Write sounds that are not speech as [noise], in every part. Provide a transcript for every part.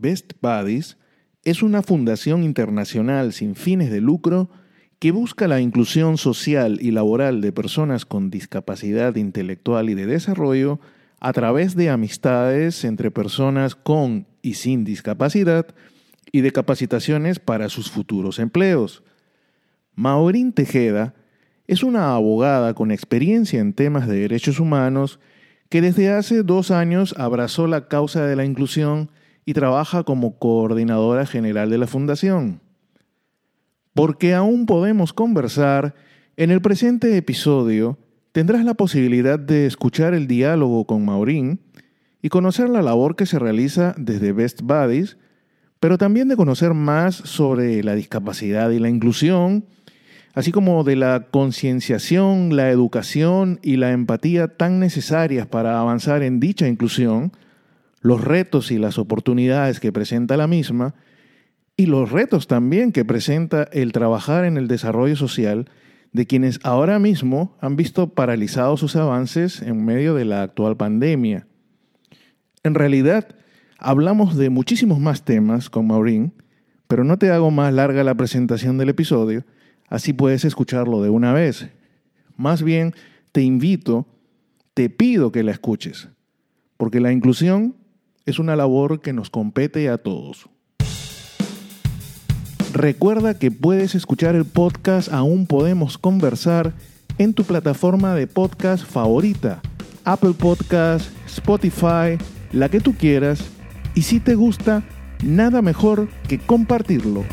Best Buddies es una fundación internacional sin fines de lucro que busca la inclusión social y laboral de personas con discapacidad intelectual y de desarrollo a través de amistades entre personas con y sin discapacidad y de capacitaciones para sus futuros empleos. Maureen Tejeda es una abogada con experiencia en temas de derechos humanos que desde hace dos años abrazó la causa de la inclusión y trabaja como coordinadora general de la Fundación. Porque aún podemos conversar, en el presente episodio tendrás la posibilidad de escuchar el diálogo con Maureen y conocer la labor que se realiza desde Best Buddies, pero también de conocer más sobre la discapacidad y la inclusión, así como de la concienciación, la educación y la empatía tan necesarias para avanzar en dicha inclusión, los retos y las oportunidades que presenta la misma, y los retos también que presenta el trabajar en el desarrollo social de quienes ahora mismo han visto paralizados sus avances en medio de la actual pandemia. En realidad, hablamos de muchísimos más temas con Maureen, pero no te hago más larga la presentación del episodio, así puedes escucharlo de una vez. Más bien, te invito, te pido que la escuches, porque la inclusión es una labor que nos compete a todos. Recuerda que puedes escuchar el podcast Aún Podemos Conversar en tu plataforma de podcast favorita, Apple Podcast, Spotify, la que tú quieras, y si te gusta, nada mejor que compartirlo.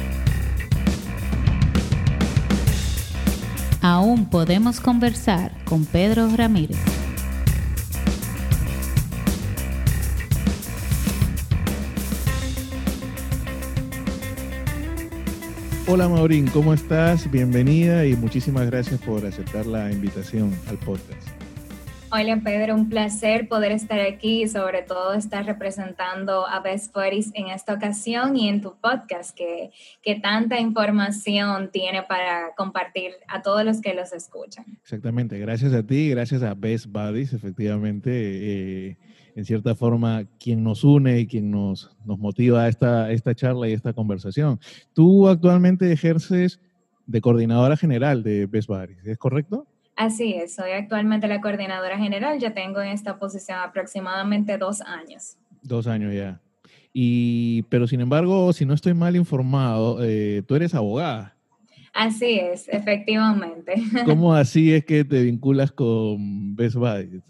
Aún podemos conversar con Pedro Ramírez. Hola Maurín, ¿cómo estás? Bienvenida y muchísimas gracias por aceptar la invitación al podcast. Hola Pedro, un placer poder estar aquí y sobre todo estar representando a Best Buddies en esta ocasión y en tu podcast que, que tanta información tiene para compartir a todos los que los escuchan. Exactamente, gracias a ti, gracias a Best Buddies, efectivamente. Eh, en cierta forma, quien nos une y quien nos, nos motiva a esta, esta charla y esta conversación. Tú actualmente ejerces de coordinadora general de Best Buddies, ¿es correcto? Así es, soy actualmente la coordinadora general, ya tengo en esta posición aproximadamente dos años. Dos años ya. Y, pero sin embargo, si no estoy mal informado, eh, tú eres abogada. Así es, efectivamente. [laughs] ¿Cómo así es que te vinculas con Best Buddies?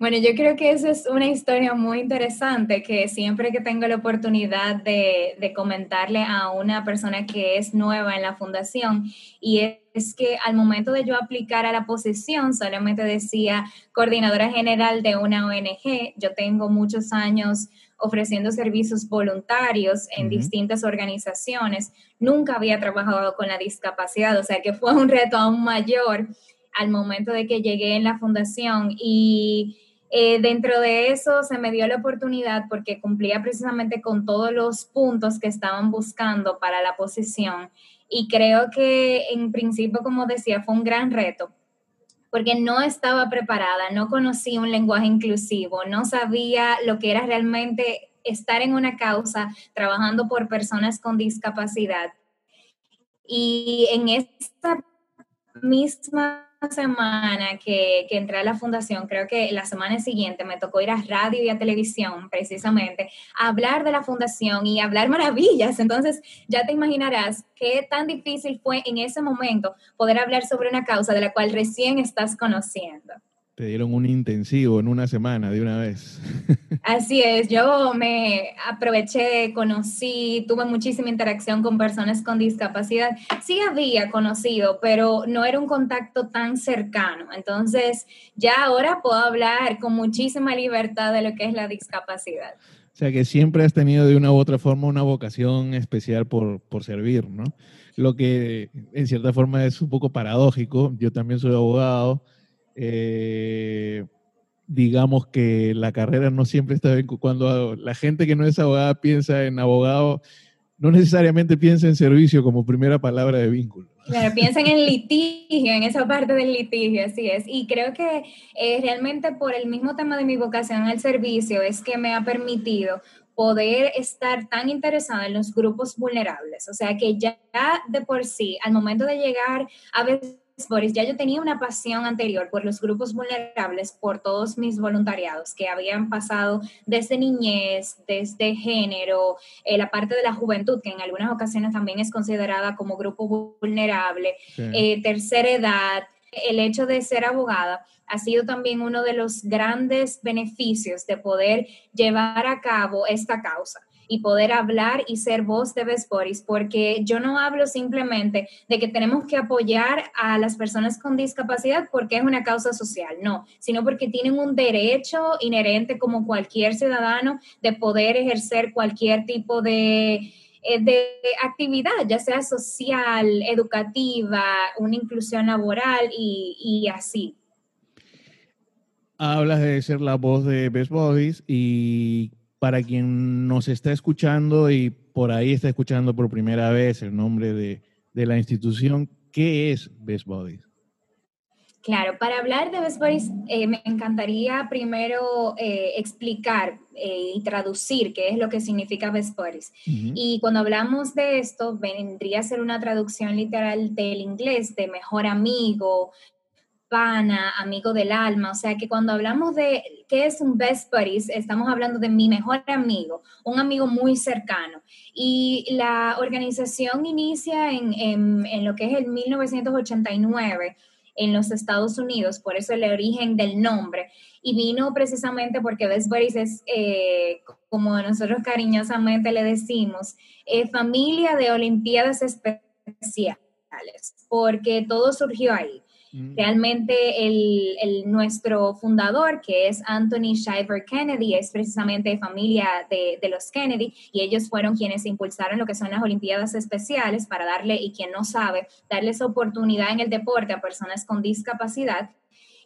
Bueno, yo creo que esa es una historia muy interesante que siempre que tengo la oportunidad de, de, comentarle a una persona que es nueva en la fundación y es que al momento de yo aplicar a la posición solamente decía coordinadora general de una ONG, yo tengo muchos años ofreciendo servicios voluntarios en distintas organizaciones, nunca había trabajado con la discapacidad, o sea que fue un reto aún mayor al momento de que llegué en la fundación y eh, dentro de eso se me dio la oportunidad porque cumplía precisamente con todos los puntos que estaban buscando para la posición y creo que en principio, como decía, fue un gran reto porque no estaba preparada, no conocía un lenguaje inclusivo, no sabía lo que era realmente estar en una causa trabajando por personas con discapacidad. Y en esta misma semana que, que, entré a la fundación, creo que la semana siguiente me tocó ir a radio y a televisión precisamente a hablar de la fundación y hablar maravillas. Entonces ya te imaginarás qué tan difícil fue en ese momento poder hablar sobre una causa de la cual recién estás conociendo. Te dieron un intensivo en una semana de una vez. [laughs] Así es, yo me aproveché, conocí, tuve muchísima interacción con personas con discapacidad. Sí había conocido, pero no era un contacto tan cercano. Entonces, ya ahora puedo hablar con muchísima libertad de lo que es la discapacidad. O sea que siempre has tenido de una u otra forma una vocación especial por, por servir, ¿no? Lo que en cierta forma es un poco paradójico. Yo también soy abogado eh, digamos que la carrera no siempre está bien. Cuando la gente que no es abogada piensa en abogado, no necesariamente piensa en servicio como primera palabra de vínculo. Claro, piensan en litigio, en esa parte del litigio, así es. Y creo que eh, realmente por el mismo tema de mi vocación al servicio es que me ha permitido poder estar tan interesada en los grupos vulnerables. O sea que ya de por sí, al momento de llegar a veces Boris, ya yo tenía una pasión anterior por los grupos vulnerables, por todos mis voluntariados que habían pasado desde niñez, desde género, eh, la parte de la juventud, que en algunas ocasiones también es considerada como grupo vulnerable, eh, tercera edad, el hecho de ser abogada ha sido también uno de los grandes beneficios de poder llevar a cabo esta causa y poder hablar y ser voz de Best porque yo no hablo simplemente de que tenemos que apoyar a las personas con discapacidad porque es una causa social, no, sino porque tienen un derecho inherente como cualquier ciudadano de poder ejercer cualquier tipo de eh, de actividad, ya sea social, educativa, una inclusión laboral y, y así. Hablas de ser la voz de Best Bodies y para quien nos está escuchando y por ahí está escuchando por primera vez el nombre de, la institución, ¿qué es Best Bodies? Claro, para hablar de Best Bodies eh, me encantaría primero eh, explicar eh, y traducir qué es lo que significa Best Bodies. Y cuando hablamos de esto, vendría a ser una traducción literal del inglés de mejor amigo, pana, amigo del alma. O sea que cuando hablamos de qué es un best buddies, estamos hablando de mi mejor amigo, un amigo muy cercano. Y la organización inicia en, en, lo que es el 1989 en los Estados Unidos, por eso el origen del nombre. Y vino precisamente porque Best Buddies es, eh, como nosotros cariñosamente le decimos, eh, familia de Olimpiadas Especiales, porque todo surgió ahí. Mm. Realmente el, nuestro fundador, que es Anthony Shiver Kennedy, es precisamente familia de, los Kennedy y ellos fueron quienes impulsaron lo que son las Olimpiadas Especiales para darle, y quien no sabe, darles oportunidad en el deporte a personas con discapacidad.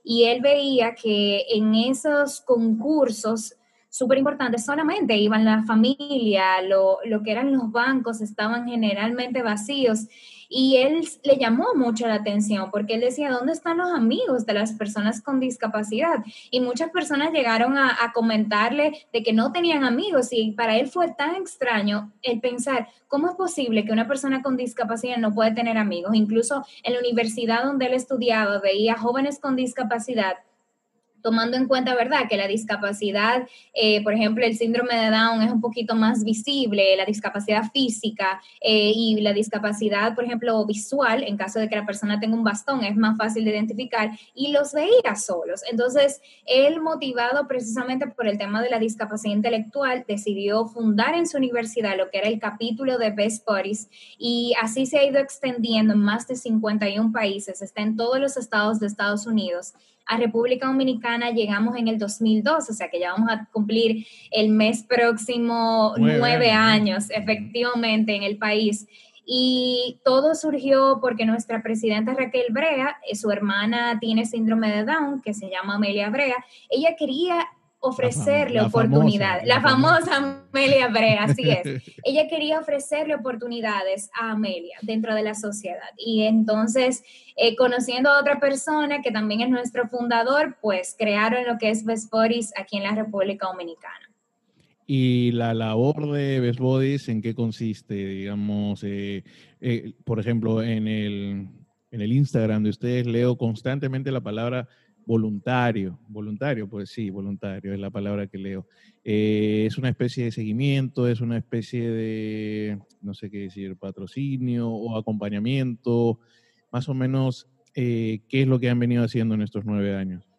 Y él veía que en esos concursos súper importantes solamente iban la familia, lo, lo que eran los bancos estaban generalmente vacíos y él le llamó mucho la atención porque él decía, ¿dónde están los amigos de las personas con discapacidad? Y muchas personas llegaron a, comentarle de que no tenían amigos y para él fue tan extraño el pensar, ¿cómo es posible que una persona con discapacidad no puede tener amigos? Incluso en la universidad donde él estudiaba veía jóvenes con discapacidad tomando en cuenta, ¿verdad?, que la discapacidad, eh, por ejemplo, el síndrome de Down es un poquito más visible, la discapacidad física eh, y la discapacidad, por ejemplo, visual, en caso de que la persona tenga un bastón, es más fácil de identificar y los veía solos. Entonces, él, motivado precisamente por el tema de la discapacidad intelectual, decidió fundar en su universidad lo que era el capítulo de Best Buddies y así se ha ido extendiendo en más de 51 países, está en todos los estados de Estados Unidos a República Dominicana llegamos en el 2002, o sea que ya vamos a cumplir el mes próximo nueve, años, efectivamente, en el país. Y todo surgió porque nuestra presidenta Raquel Brea, eh, su hermana tiene síndrome de Down, que se llama Amelia Brea, ella quería ofrecerle oportunidades. la, famosa, Amelia Brea, así es. [laughs] Ella quería ofrecerle oportunidades a Amelia dentro de la sociedad. Y entonces, eh, conociendo a otra persona que también es nuestro fundador, pues crearon lo que es Best Bodies aquí en la República Dominicana. ¿Y la labor de Best Bodies en qué consiste? Digamos, eh, eh, por ejemplo, en el, en el Instagram de ustedes leo constantemente la palabra voluntario, voluntario, pues sí, voluntario es la palabra que leo. Eh, es una especie de seguimiento, es una especie de, no sé qué decir, patrocinio o acompañamiento, más o menos, eh, ¿qué es lo que han venido haciendo en estos nueve años?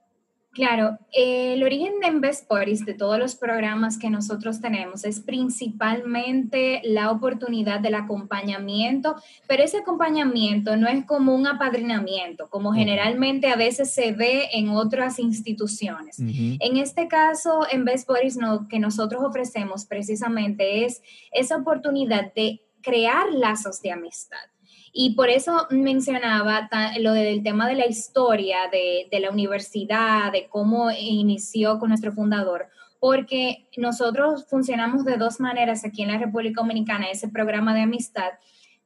Claro, el origen de Invest de todos los programas que nosotros tenemos, es principalmente la oportunidad del acompañamiento, pero ese acompañamiento no es como un apadrinamiento, como generalmente a veces se ve en otras instituciones. En este caso, Best lo que nosotros ofrecemos precisamente es esa oportunidad de crear lazos de amistad. Y por eso mencionaba lo del tema de la historia de, la universidad, de cómo inició con nuestro fundador, porque nosotros funcionamos de dos maneras aquí en la República Dominicana, ese programa de amistad,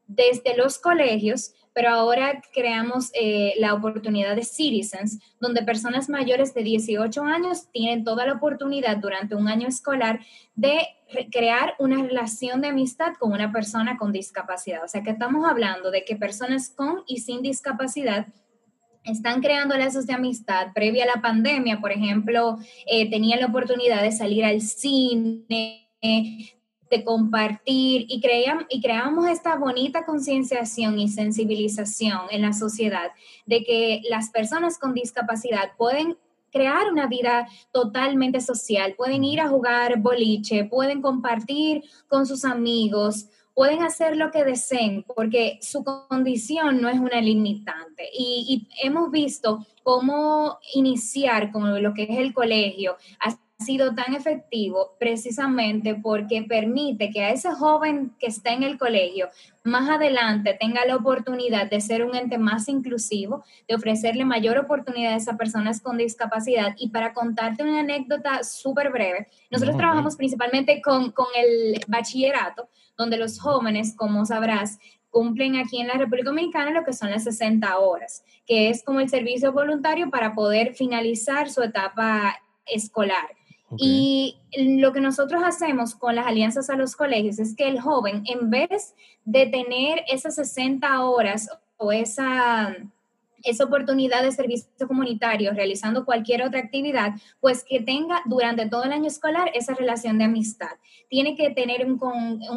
desde los colegios, pero ahora creamos eh, la oportunidad de Citizens, donde personas mayores de 18 años tienen toda la oportunidad durante un año escolar de crear una relación de amistad con una persona con discapacidad. O sea que estamos hablando de que personas con y sin discapacidad están creando lazos de amistad. Previa a la pandemia, por ejemplo, eh, tenían la oportunidad de salir al cine, de compartir y, creíamos, y creamos esta bonita concienciación y sensibilización en la sociedad de que las personas con discapacidad pueden crear una vida totalmente social, pueden ir a jugar boliche, pueden compartir con sus amigos, pueden hacer lo que deseen porque su condición no es una limitante. Y, y hemos visto cómo iniciar con lo que es el colegio sido tan efectivo precisamente porque permite que a ese joven que está en el colegio más adelante tenga la oportunidad de ser un ente más inclusivo, de ofrecerle mayor oportunidad a personas con discapacidad. Y para contarte una anécdota súper breve, nosotros trabajamos principalmente con, con el bachillerato, donde los jóvenes, como sabrás, cumplen aquí en la República Dominicana lo que son las 60 horas, que es como el servicio voluntario para poder finalizar su etapa escolar. Y lo que nosotros hacemos con las alianzas a los colegios es que el joven, en vez de tener esas 60 horas o esa, esa oportunidad de servicio comunitario realizando cualquier otra actividad, pues que tenga durante todo el año escolar esa relación de amistad. Tiene que tener un,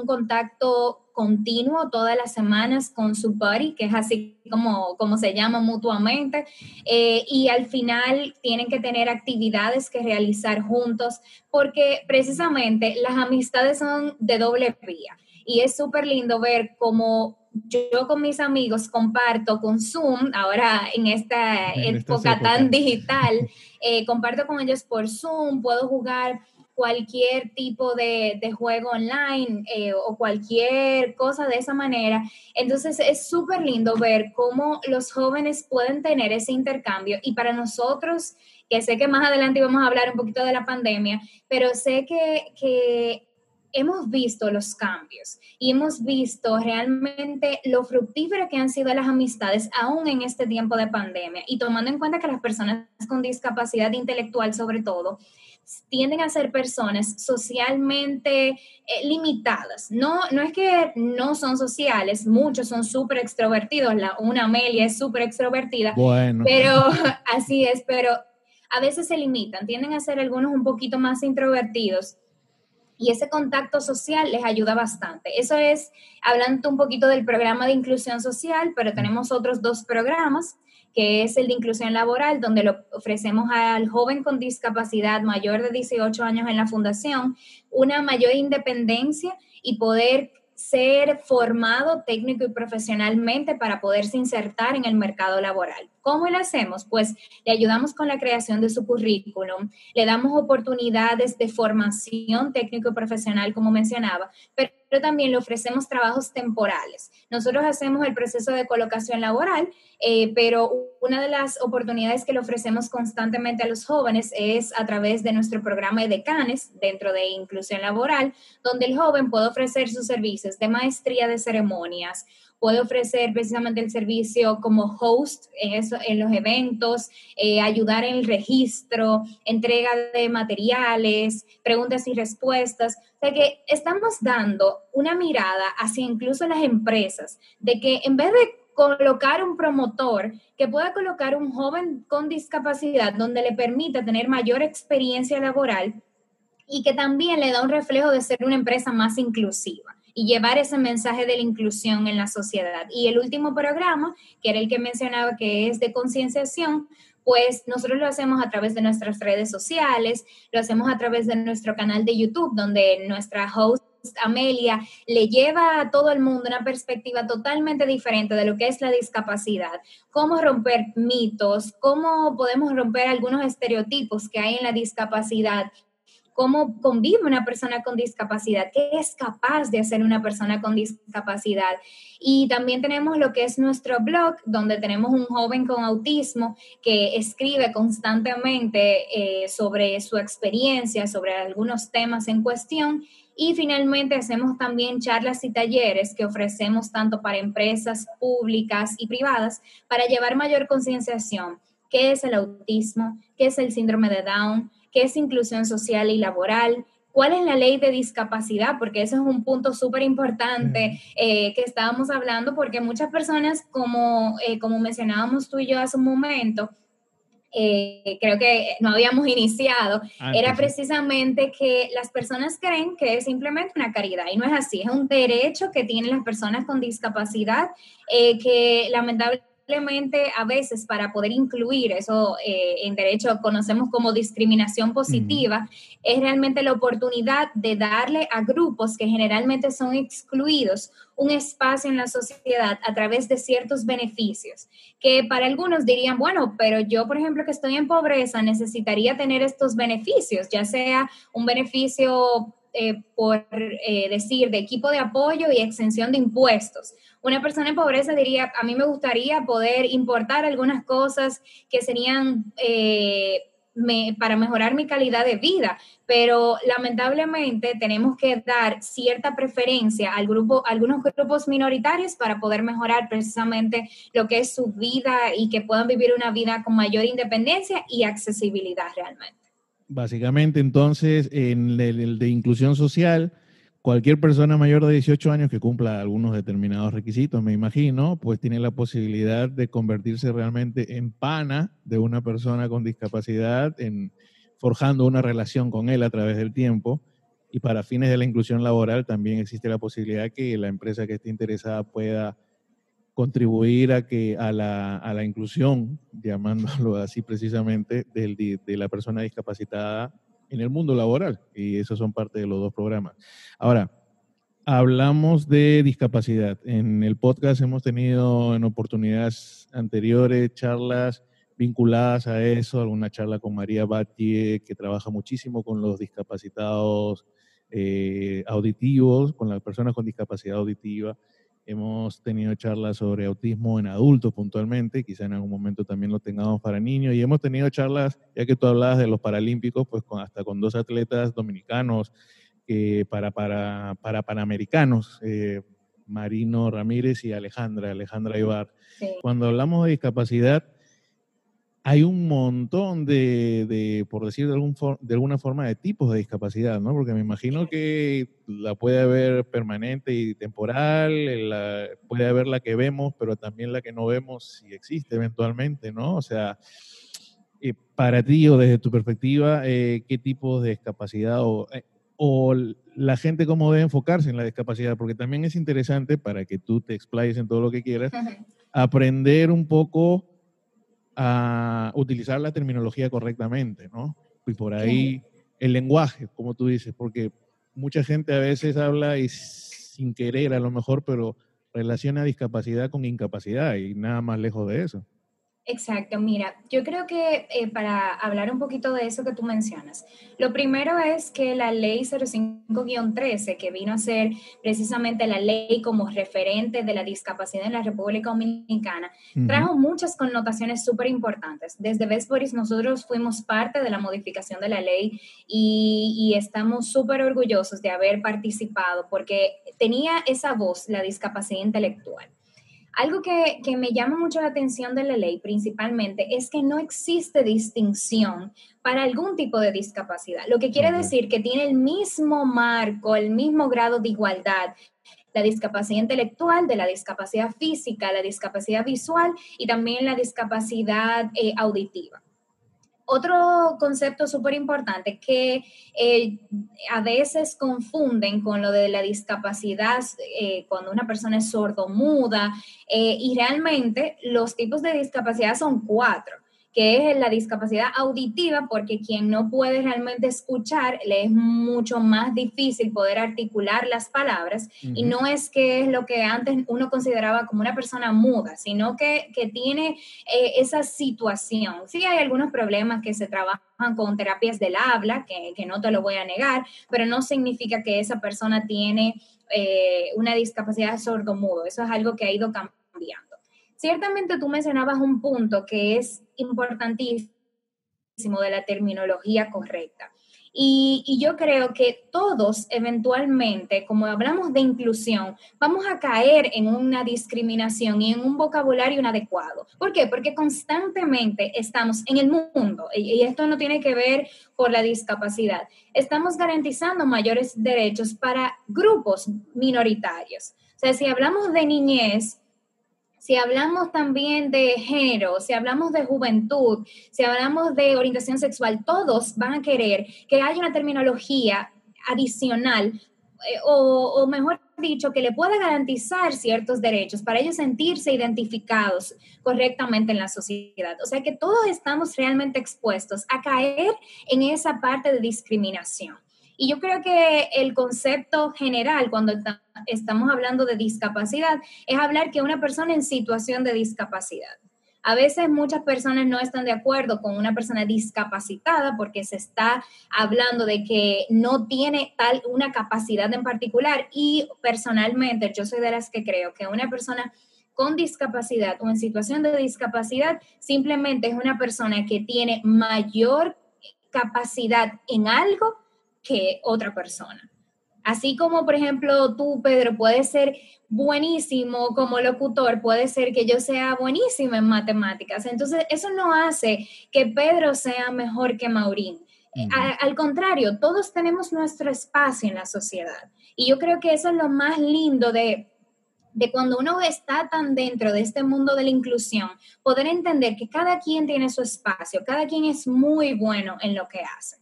contacto continuo todas las semanas con su buddy, que es así como, como se llama mutuamente, eh, y al final tienen que tener actividades que realizar juntos, porque precisamente las amistades son de doble vía. Y es súper lindo ver cómo yo con mis amigos comparto con Zoom, ahora en esta época tan digital, [laughs] eh, comparto con ellos por Zoom, puedo jugar cualquier tipo de, juego online eh, o cualquier cosa de esa manera. Entonces es súper lindo ver cómo los jóvenes pueden tener ese intercambio y para nosotros, que sé que más adelante vamos a hablar un poquito de la pandemia, pero sé que, que hemos visto los cambios y hemos visto realmente lo fructífero que han sido las amistades aún en este tiempo de pandemia y tomando en cuenta que las personas con discapacidad intelectual sobre todo tienden a ser personas socialmente eh, limitadas. No, no es que no son sociales, muchos son súper extrovertidos, la, una Amelia es súper extrovertida, bueno. pero [laughs] así es, pero a veces se limitan, tienden a ser algunos un poquito más introvertidos y ese contacto social les ayuda bastante. Eso es hablando un poquito del programa de inclusión social, pero tenemos otros dos programas que es el de inclusión laboral, donde lo ofrecemos al joven con discapacidad mayor de 18 años en la fundación una mayor independencia y poder ser formado técnico y profesionalmente para poderse insertar en el mercado laboral. ¿Cómo lo hacemos? Pues le ayudamos con la creación de su currículum, le damos oportunidades de formación técnico y profesional, como mencionaba, pero también le ofrecemos trabajos temporales. Nosotros hacemos el proceso de colocación laboral, eh, pero una de las oportunidades que le ofrecemos constantemente a los jóvenes es a través de nuestro programa de decanes dentro de inclusión laboral, donde el joven puede ofrecer sus servicios de maestría de ceremonias, puede ofrecer precisamente el servicio como host en, eso, en los eventos, eh, ayudar en el registro, entrega de materiales, preguntas y respuestas. O sea que estamos dando una mirada hacia incluso las empresas, de que en vez de colocar un promotor que pueda colocar un joven con discapacidad donde le permita tener mayor experiencia laboral y que también le da un reflejo de ser una empresa más inclusiva y llevar ese mensaje de la inclusión en la sociedad. Y el último programa, que era el que mencionaba que es de concienciación, pues nosotros lo hacemos a través de nuestras redes sociales, lo hacemos a través de nuestro canal de YouTube, donde nuestra host Amelia le lleva a todo el mundo una perspectiva totalmente diferente de lo que es la discapacidad, cómo romper mitos, cómo podemos romper algunos estereotipos que hay en la discapacidad cómo convive una persona con discapacidad, qué es capaz de hacer una persona con discapacidad. Y también tenemos lo que es nuestro blog, donde tenemos un joven con autismo que escribe constantemente eh, sobre su experiencia, sobre algunos temas en cuestión. Y finalmente hacemos también charlas y talleres que ofrecemos tanto para empresas públicas y privadas para llevar mayor concienciación. ¿Qué es el autismo? ¿Qué es el síndrome de Down? ¿Qué es inclusión social y laboral? ¿Cuál es la ley de discapacidad? Porque ese es un punto súper importante eh, que estábamos hablando, porque muchas personas, como, eh, como mencionábamos tú y yo hace un momento, eh, creo que no habíamos iniciado, ah, era precisamente que las personas creen que es simplemente una caridad y no es así, es un derecho que tienen las personas con discapacidad que lamentablemente a veces para poder incluir eso eh, en derecho conocemos como discriminación positiva, es realmente la oportunidad de darle a grupos que generalmente son excluidos un espacio en la sociedad a través de ciertos beneficios, que para algunos dirían, bueno, pero yo, por ejemplo, que estoy en pobreza, necesitaría tener estos beneficios, ya sea un beneficio eh, por eh, decir de equipo de apoyo y exención de impuestos. Una persona en pobreza diría, a mí me gustaría poder importar algunas cosas que serían eh, para mejorar mi calidad de vida, pero lamentablemente tenemos que dar cierta preferencia al grupo, a algunos grupos minoritarios para poder mejorar precisamente lo que es su vida y que puedan vivir una vida con mayor independencia y accesibilidad realmente. Básicamente, entonces, en el, de inclusión social, cualquier persona mayor de 18 años que cumpla algunos determinados requisitos, me imagino, pues tiene la posibilidad de convertirse realmente en pana de una persona con discapacidad, en forjando una relación con él a través del tiempo. Y para fines de la inclusión laboral también existe la posibilidad que la empresa que esté interesada pueda contribuir a, que, a, la, a la inclusión, llamándolo [laughs] así precisamente, del, de la persona discapacitada en el mundo laboral. Y esos son parte de los dos programas. Ahora, hablamos de discapacidad. En el podcast hemos tenido en oportunidades anteriores charlas vinculadas a eso, alguna charla con María Batie, que trabaja muchísimo con los discapacitados eh, auditivos, con las personas con discapacidad auditiva. Hemos tenido charlas sobre autismo en adultos puntualmente, quizá en algún momento también lo tengamos para niños, y hemos tenido charlas, ya que tú hablabas de los paralímpicos, pues con, hasta con dos atletas dominicanos eh, para, para, para panamericanos, eh, Marino Ramírez y Alejandra, Alejandra Ibar. Cuando hablamos de discapacidad, hay un montón de, por decir de, algún de, alguna forma, de tipos de discapacidad, ¿no? Porque me imagino que la puede haber permanente y temporal, la, puede haber la que vemos, pero también la que no vemos si existe eventualmente, ¿no? O sea, eh, para ti o desde tu perspectiva, eh, ¿qué tipo de discapacidad o, eh, o la gente cómo debe enfocarse en la discapacidad? Porque también es interesante para que tú te explayes en todo lo que quieras, [laughs] aprender un poco a utilizar la terminología correctamente, ¿no? Y por ahí el lenguaje, como tú dices, porque mucha gente a veces habla y sin querer a lo mejor, pero relaciona discapacidad con incapacidad y nada más lejos de eso. Exacto, mira, yo creo que eh, para hablar un poquito de eso que tú mencionas, lo primero es que la ley 05-13, que vino a ser precisamente la ley como referente de la discapacidad en la República Dominicana, trajo muchas connotaciones súper importantes. Desde Vesporis nosotros fuimos parte de la modificación de la ley y, y estamos súper orgullosos de haber participado porque tenía esa voz, la discapacidad intelectual. Algo que, me llama mucho la atención de la ley principalmente es que no existe distinción para algún tipo de discapacidad, lo que quiere decir que tiene el mismo marco, el mismo grado de igualdad la discapacidad intelectual, de la discapacidad física, la discapacidad visual y también la discapacidad eh, auditiva. Otro concepto súper importante que eh, a veces confunden con lo de la discapacidad eh, cuando una persona es sordo-muda eh, y realmente los tipos de discapacidad son cuatro que es la discapacidad auditiva, porque quien no puede realmente escuchar, le es mucho más difícil poder articular las palabras, y no es que es lo que antes uno consideraba como una persona muda, sino que, tiene eh, esa situación. Sí hay algunos problemas que se trabajan con terapias del habla, que, no te lo voy a negar, pero no significa que esa persona tiene eh, una discapacidad sordo-mudo, eso es algo que ha ido cambiando. Ciertamente tú mencionabas un punto que es importantísimo de la terminología correcta. Y, yo creo que todos eventualmente, como hablamos de inclusión, vamos a caer en una discriminación y en un vocabulario inadecuado. ¿Por qué? Porque constantemente estamos en el mundo, y esto no tiene que ver por la discapacidad, estamos garantizando mayores derechos para grupos minoritarios. O sea, si hablamos de niñez, si hablamos también de género, si hablamos de juventud, si hablamos de orientación sexual, todos van a querer que haya una terminología adicional eh, o, mejor dicho, que le pueda garantizar ciertos derechos para ellos sentirse identificados correctamente en la sociedad. O sea que todos estamos realmente expuestos a caer en esa parte de discriminación. Y yo creo que el concepto general cuando estamos hablando de discapacidad es hablar que una persona en situación de discapacidad. A veces muchas personas no están de acuerdo con una persona discapacitada porque se está hablando de que no tiene tal una capacidad en particular y personalmente yo soy de las que creo que una persona con discapacidad o en situación de discapacidad simplemente es una persona que tiene mayor capacidad en algo que otra persona. Así como, por ejemplo, tú, Pedro, puedes ser buenísimo como locutor, puede ser que yo sea buenísimo en matemáticas. Entonces, eso no hace que Pedro sea mejor que Maurín. al contrario, todos tenemos nuestro espacio en la sociedad. Y yo creo que eso es lo más lindo de, de cuando uno está tan dentro de este mundo de la inclusión, poder entender que cada quien tiene su espacio, cada quien es muy bueno en lo que hace.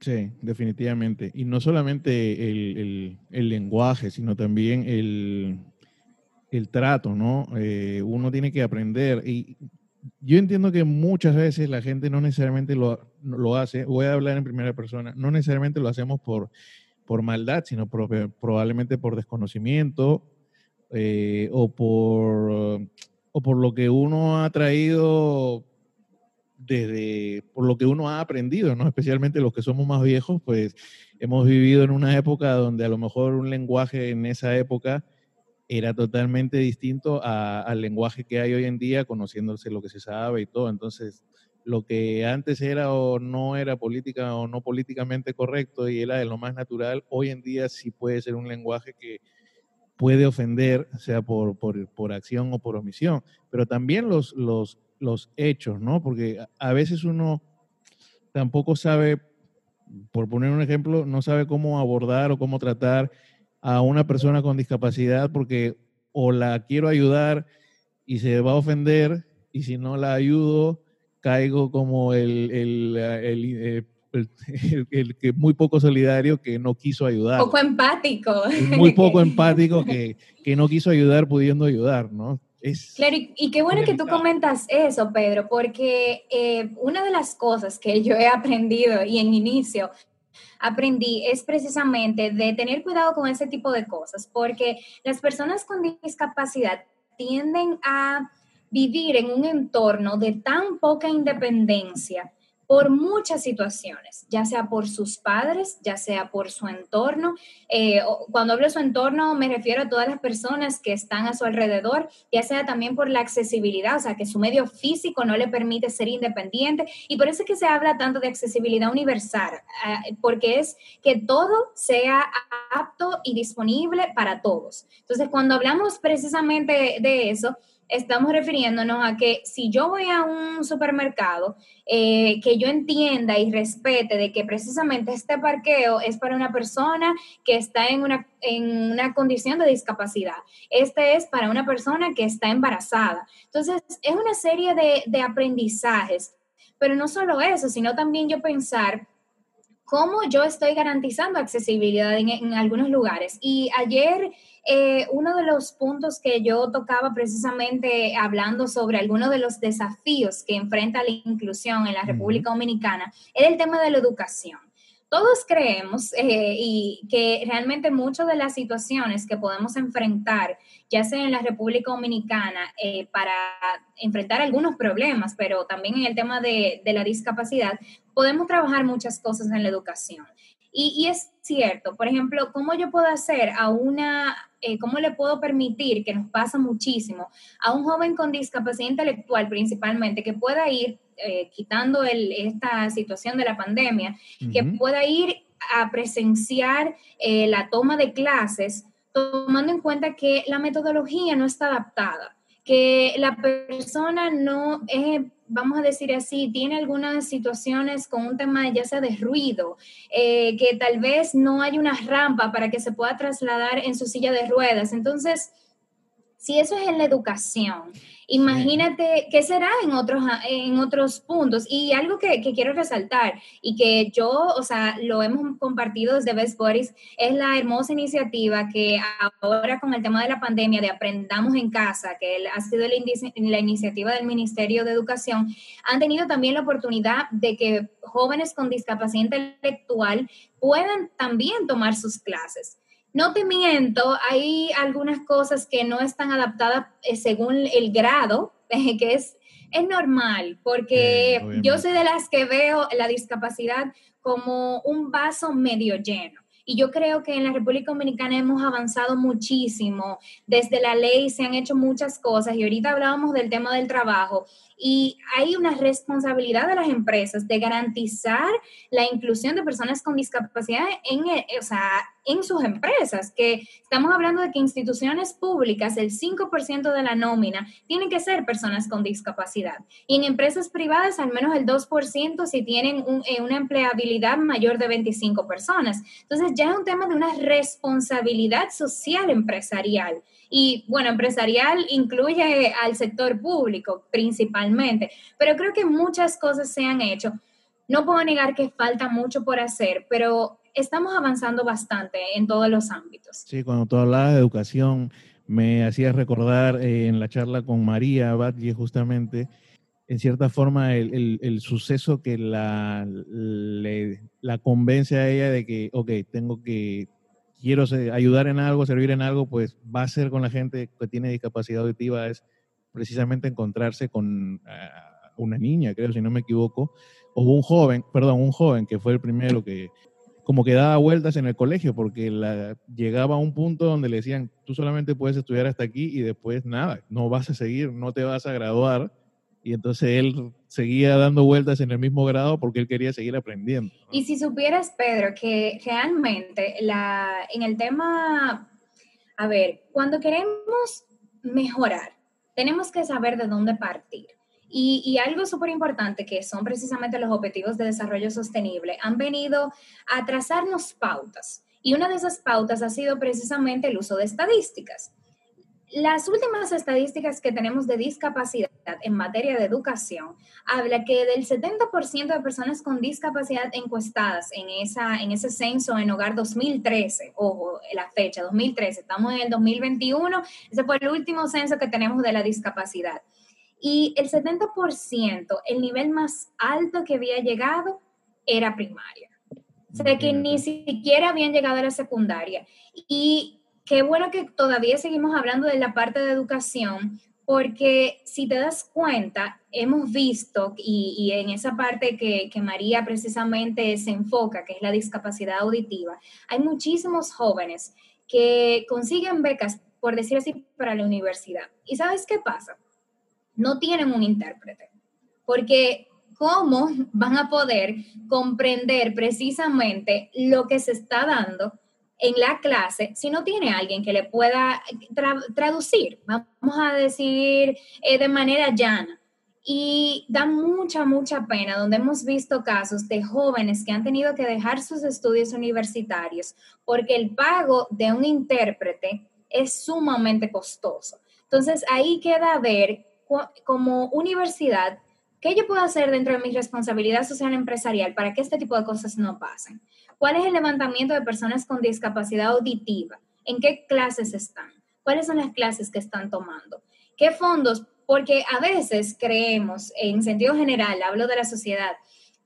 Sí, definitivamente. Y no solamente el, lenguaje, sino también el, trato, ¿no? Eh, uno tiene que aprender. Y yo entiendo que muchas veces la gente no necesariamente lo, lo hace, voy a hablar en primera persona, no necesariamente lo hacemos por, por maldad, sino probablemente por desconocimiento eh, o, por, o por lo que uno ha traído desde por lo que uno ha aprendido, ¿no? Especialmente los que somos más viejos, pues hemos vivido en una época donde a lo mejor un lenguaje en esa época era totalmente distinto al lenguaje que hay hoy en día, conociéndose lo que se sabe y todo. Entonces, lo que antes era o no era política o no políticamente correcto y era de lo más natural, hoy en día sí puede ser un lenguaje que puede ofender, sea por, por, por acción o por omisión. Pero también los, los los hechos, ¿no? Porque a veces uno tampoco sabe, por poner un ejemplo, no sabe cómo abordar o cómo tratar a una persona con discapacidad porque o la quiero ayudar y se va a ofender y si no la ayudo caigo como el, el, el, el que muy poco solidario que no quiso ayudar. Poco empático. Muy [laughs] poco empático que, que no quiso ayudar pudiendo ayudar, ¿no? Claro, y, qué bueno que tú comentas eso, Pedro, porque eh, una de las cosas que yo he aprendido y en inicio aprendí es precisamente de tener cuidado con ese tipo de cosas, porque las personas con discapacidad tienden a vivir en un entorno de tan poca independencia por muchas situaciones, ya sea por sus padres, ya sea por su entorno. Eh, cuando hablo de su entorno me refiero a todas las personas que están a su alrededor, ya sea también por la accesibilidad, o sea, que su medio físico no le permite ser independiente. Y por eso es que se habla tanto de accesibilidad universal, eh, porque es que todo sea apto y disponible para todos. Entonces, cuando hablamos precisamente de eso, estamos refiriéndonos a que si yo voy a un supermercado, eh, que yo entienda y respete de que precisamente este parqueo es para una persona que está en una, en una condición de discapacidad. Este es para una persona que está embarazada. Entonces, es una serie de, de aprendizajes. Pero no solo eso, sino también yo pensar cómo yo estoy garantizando accesibilidad en, algunos lugares. Y ayer eh, uno de los puntos que yo tocaba precisamente hablando sobre algunos de los desafíos que enfrenta la inclusión en la República Dominicana era el tema de la educación todos creemos eh, y que realmente muchas de las situaciones que podemos enfrentar, ya sea en la República Dominicana, eh, para enfrentar algunos problemas, pero también en el tema de, de, la discapacidad, podemos trabajar muchas cosas en la educación. Y, es cierto, por ejemplo, ¿cómo yo puedo hacer a una, eh, cómo le puedo permitir, que nos pasa muchísimo, a un joven con discapacidad intelectual principalmente, que pueda ir, eh, quitando esta situación de la pandemia, que pueda ir a presenciar eh, la toma de clases, tomando en cuenta que la metodología no está adaptada, que la persona no es vamos a decir así, tiene algunas situaciones con un tema ya sea de ruido, eh, que tal vez no hay una rampa para que se pueda trasladar en su silla de ruedas. Entonces, si eso es en la educación, imagínate qué será en otros, en otros puntos. Y algo que, quiero resaltar y que yo, o sea, lo hemos compartido desde Best Boris, es la hermosa iniciativa que ahora con el tema de la pandemia de Aprendamos en Casa, que ha sido la, la iniciativa del Ministerio de Educación, han tenido también la oportunidad de que jóvenes con discapacidad intelectual puedan también tomar sus clases. No te miento, hay algunas cosas que no están adaptadas eh, según el grado, [laughs] que es, es normal, porque yo soy de las que veo la discapacidad como un vaso medio lleno. Y yo creo que en la República Dominicana hemos avanzado muchísimo. Desde la ley se han hecho muchas cosas y ahorita hablábamos del tema del trabajo y hay una responsabilidad de las empresas de garantizar la inclusión de personas con discapacidad en, eh, o sea, en sus empresas, que estamos hablando de que instituciones públicas, el 5% de la nómina tienen que ser personas con discapacidad. Y en empresas privadas, al menos el 2% si tienen eh, una empleabilidad mayor de 25 personas. Entonces ya es un tema de una responsabilidad social empresarial. Y bueno, empresarial incluye al sector público principalmente, pero creo que muchas cosas se han hecho. No puedo negar que falta mucho por hacer, pero estamos avanzando bastante en todos los ámbitos. Sí, cuando tú hablabas de educación, me hacías recordar eh, en la charla con María Batlle justamente, en cierta forma, el, el, suceso que la, la convence a ella de que, ok, tengo que quiero ayudar en algo, servir en algo, pues va a ser con la gente que tiene discapacidad auditiva, es precisamente encontrarse con ah, una niña, creo, si no me equivoco, o un joven, perdón, un joven que fue el primero que como que daba vueltas en el colegio, porque la, llegaba a un punto donde le decían, tú solamente puedes estudiar hasta aquí y después nada, no vas a seguir, no te vas a graduar y entonces él seguía dando vueltas en el mismo grado porque él quería seguir aprendiendo. Y si supieras, Pedro, que realmente la, en el tema, a ver, cuando queremos mejorar, tenemos que saber de dónde partir. Y, y, algo súper importante, que son precisamente los objetivos de desarrollo sostenible, han venido a trazarnos pautas. Y una de esas pautas ha sido precisamente el uso de estadísticas. Las últimas estadísticas que tenemos de discapacidad en materia de educación habla que del 70% de personas con discapacidad encuestadas en, esa, en ese censo en hogar 2013, ojo, la fecha 2013, estamos en el 2021, ese fue el último censo que tenemos de la discapacidad. Y el 70%, el nivel más alto que había llegado era primaria. O sea, que ni siquiera habían llegado a la secundaria. Y qué bueno que todavía seguimos hablando de la parte de educación, porque si te das cuenta, hemos visto, y, en esa parte que, que, María precisamente se enfoca, que es la discapacidad auditiva, hay muchísimos jóvenes que consiguen becas, por decir así, para la universidad. ¿Y sabes qué pasa? No tienen un intérprete, porque ¿cómo van a poder comprender precisamente lo que se está dando? En la clase si no tiene alguien que le pueda traducir, vamos a decir eh, de manera llana. Y da mucha, mucha pena donde hemos visto casos de jóvenes que han tenido que dejar sus estudios universitarios porque el pago de un intérprete es sumamente costoso. Entonces ahí queda ver como universidad qué yo puedo hacer dentro de mi responsabilidad social empresarial para que este tipo de cosas no pasen. ¿Cuál es el levantamiento de personas con discapacidad auditiva? ¿En qué clases están? ¿Cuáles son las clases que están tomando? ¿Qué fondos? Porque a veces creemos, en sentido general, hablo de la sociedad,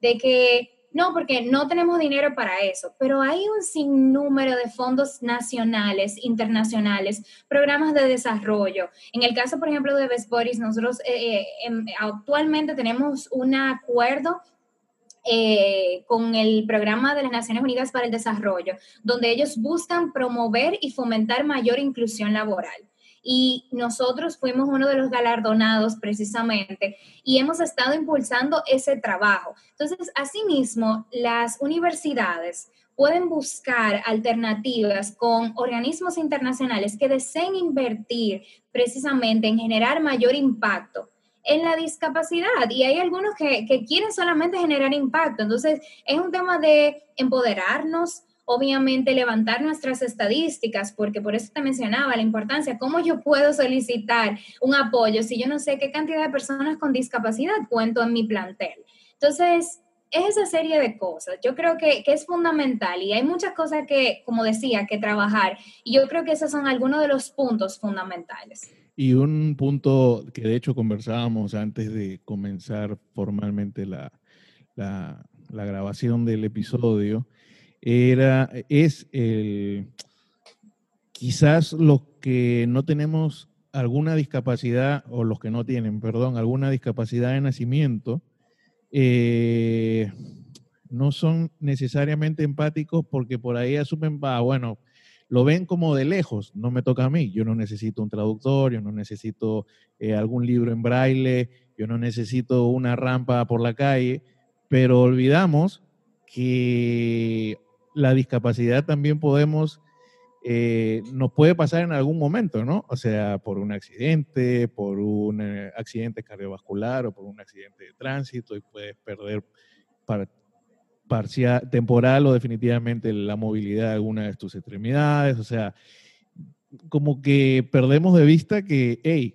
de que no, porque no tenemos dinero para eso, pero hay un sinnúmero de fondos nacionales, internacionales, programas de desarrollo. En el caso, por ejemplo, de Best Boris, nosotros eh, eh, em, actualmente tenemos un acuerdo eh, con el programa de las Naciones Unidas para el Desarrollo, donde ellos buscan promover y fomentar mayor inclusión laboral. Y nosotros fuimos uno de los galardonados precisamente y hemos estado impulsando ese trabajo. Entonces, asimismo, las universidades pueden buscar alternativas con organismos internacionales que deseen invertir precisamente en generar mayor impacto en la discapacidad y hay algunos que, quieren solamente generar impacto. Entonces, es un tema de empoderarnos, obviamente levantar nuestras estadísticas, porque por eso te mencionaba la importancia, cómo yo puedo solicitar un apoyo si yo no sé qué cantidad de personas con discapacidad cuento en mi plantel. Entonces, es esa serie de cosas. Yo creo que, que, es fundamental y hay muchas cosas que, como decía, que trabajar. Y yo creo que esos son algunos de los puntos fundamentales. Y un punto que de hecho conversábamos antes de comenzar formalmente la, la, grabación del episodio era, es el, quizás los que no tenemos alguna discapacidad, o los que no tienen, perdón, alguna discapacidad de nacimiento, eh, no son necesariamente empáticos porque por ahí asumen, va, bueno, lo ven como de lejos, no me toca a mí, yo no necesito un traductor, yo no necesito eh, algún libro en braille, yo no necesito una rampa por la calle, pero olvidamos que la discapacidad también podemos, eh, nos puede pasar en algún momento, ¿no? O sea, por un accidente, por un eh, accidente cardiovascular o por un accidente de tránsito y puedes perder parcial, temporal o definitivamente la movilidad de alguna de tus extremidades. O sea, como que perdemos de vista que, hey,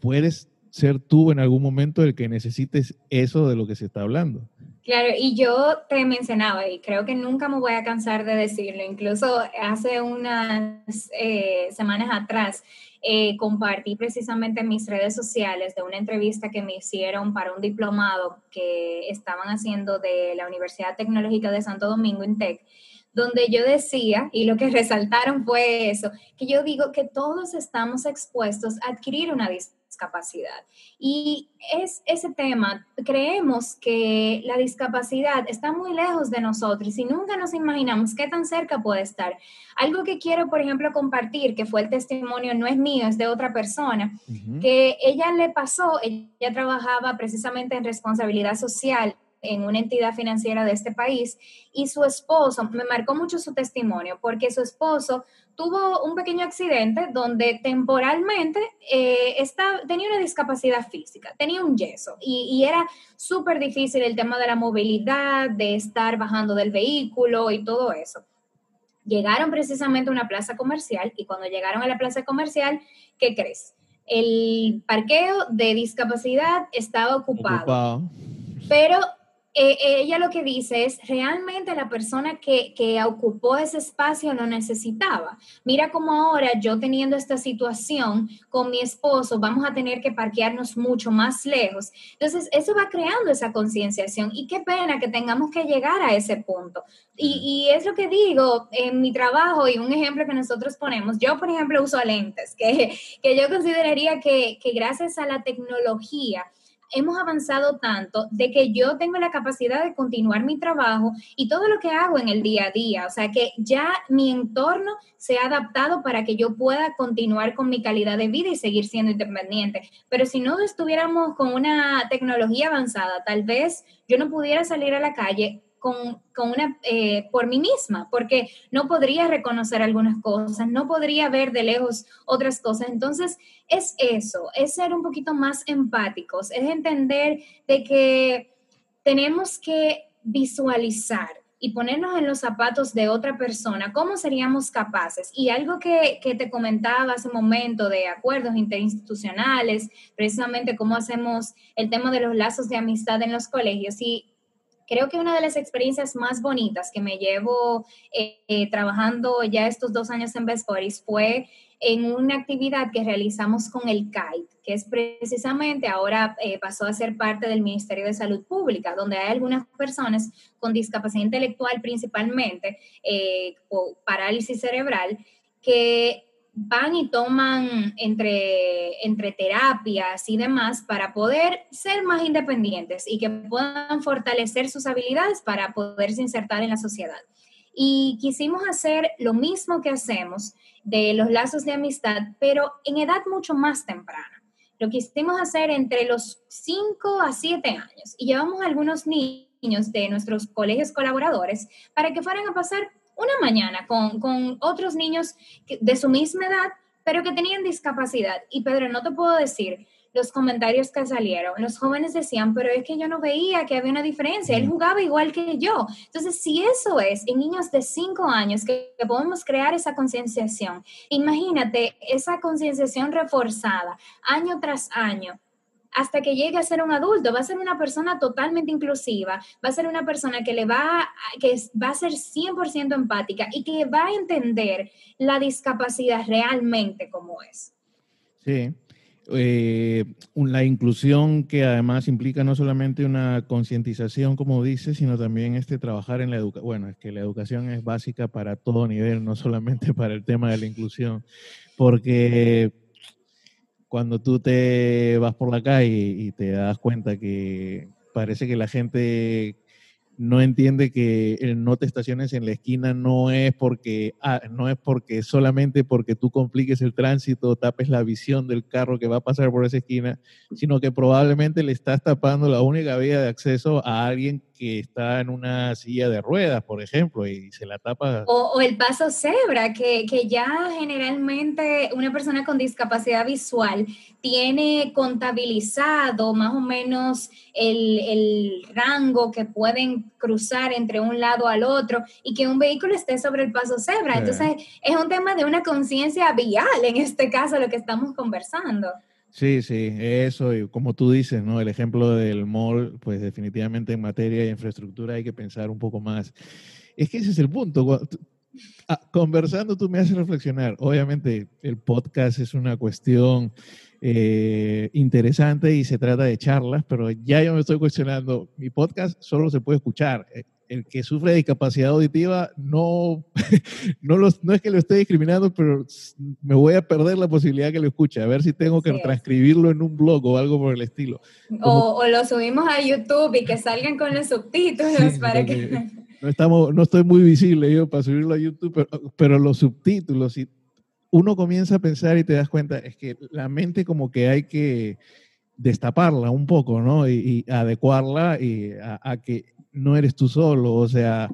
puedes ser tú en algún momento el que necesites eso de lo que se está hablando. Claro, y yo te mencionaba, y creo que nunca me voy a cansar de decirlo, incluso hace unas eh, semanas atrás, eh, compartí precisamente en mis redes sociales de una entrevista que me hicieron para un diplomado que estaban haciendo de la Universidad Tecnológica de Santo Domingo, INTEC, donde yo decía, y lo que [laughs] resaltaron fue eso, que yo digo que todos estamos expuestos a adquirir una discapacidad. Y es ese tema, creemos que la discapacidad está muy lejos de nosotros y nunca nos imaginamos qué tan cerca puede estar. Algo que quiero, por ejemplo, compartir, que fue el testimonio, no es mío, es de otra persona, que ella le pasó, ella trabajaba precisamente en responsabilidad social en una entidad financiera de este país y su esposo, me marcó mucho su testimonio porque su esposo tuvo un pequeño accidente donde temporalmente eh, tenía una discapacidad física, tenía un yeso y, y era súper difícil el tema de la movilidad, de estar bajando del vehículo y todo eso. Llegaron precisamente a una plaza comercial y cuando llegaron a la plaza comercial, ¿qué crees? El parqueo de discapacidad estaba ocupado. ocupado. Pero eh, ella lo que dice es, realmente la persona que, que, ocupó ese espacio no necesitaba. Mira cómo ahora yo teniendo esta situación con mi esposo, vamos a tener que parquearnos mucho más lejos. Entonces, eso va creando esa concienciación y qué pena que tengamos que llegar a ese punto. Y, y, es lo que digo en mi trabajo y un ejemplo que nosotros ponemos. Yo, por ejemplo, uso lentes, que, que yo consideraría que, que gracias a la tecnología, hemos avanzado tanto de que yo tengo la capacidad de continuar mi trabajo y todo lo que hago en el día a día. O sea, que ya mi entorno se ha adaptado para que yo pueda continuar con mi calidad de vida y seguir siendo independiente. Pero si no estuviéramos con una tecnología avanzada, tal vez yo no pudiera salir a la calle con, una, eh, por mí misma, porque no podría reconocer algunas cosas, no podría ver de lejos otras cosas. Entonces, es eso, es ser un poquito más empáticos, es entender de que tenemos que visualizar y ponernos en los zapatos de otra persona, ¿cómo seríamos capaces? Y algo que, que, te comentaba hace un momento de acuerdos interinstitucionales, precisamente cómo hacemos el tema de los lazos de amistad en los colegios. Y creo que una de las experiencias más bonitas que me llevo eh, eh, trabajando ya estos dos años en Best Buddies fue en una actividad que realizamos con el CAIT, que es precisamente ahora eh, pasó a ser parte del Ministerio de Salud Pública, donde hay algunas personas con discapacidad intelectual principalmente, o parálisis cerebral, que van y toman entre, entre terapias y demás para poder ser más independientes y que puedan fortalecer sus habilidades para poderse insertar en la sociedad. Y quisimos hacer lo mismo que hacemos de los lazos de amistad, pero en edad mucho más temprana. Lo quisimos hacer entre los 5 a 7 años y llevamos a algunos niños de nuestros colegios colaboradores para que fueran a pasar una mañana con, con otros niños de su misma edad, pero que tenían discapacidad. Y Pedro, no te puedo decir los comentarios que salieron. Los jóvenes decían, pero es que yo no veía que había una diferencia, él jugaba igual que yo. Entonces, si eso es en niños de 5 años que, podemos crear esa concienciación, imagínate esa concienciación reforzada año tras año hasta que llegue a ser un adulto, va a ser una persona totalmente inclusiva, va a ser una persona que le va, que va a ser 100% empática y que va a entender la discapacidad realmente como es. Sí, eh, la inclusión que además implica no solamente una concientización, como dice, sino también este trabajar en la educación. Bueno, es que la educación es básica para todo nivel, no solamente [laughs] para el tema de la inclusión, porque cuando tú te vas por la calle y te das cuenta que parece que la gente no entiende que el no te estaciones en la esquina no es porque ah, no es porque solamente porque tú compliques el tránsito, tapes la visión del carro que va a pasar por esa esquina, sino que probablemente le estás tapando la única vía de acceso a alguien que está en una silla de ruedas, por ejemplo, y se la tapa. O, el paso cebra, que, que, ya generalmente una persona con discapacidad visual tiene contabilizado más o menos el, el rango que pueden cruzar entre un lado al otro y que un vehículo esté sobre el paso cebra. Entonces, es un tema de una conciencia vial, en este caso, lo que estamos conversando. Sí, sí, eso, y como tú dices, ¿no? El ejemplo del mall, pues definitivamente en materia de infraestructura hay que pensar un poco más. Es que ese es el punto. Ah, conversando tú me haces reflexionar. Obviamente el podcast es una cuestión eh, interesante y se trata de charlas, pero ya yo me estoy cuestionando, mi podcast solo se puede escuchar. El que sufre de discapacidad auditiva no, [laughs] no, los, no es que lo esté discriminando, pero me voy a perder la posibilidad que lo escuche, a ver si tengo que transcribirlo en un blog o algo por el estilo. O, lo subimos a YouTube y que salgan con los subtítulos para que... [laughs] No, estamos, no estoy muy visible yo para subirlo a YouTube, pero, pero los subtítulos, y uno comienza a pensar y te das cuenta, es que la mente como que hay que destaparla un poco, ¿no? Y, adecuarla y a que no eres tú solo, o sea,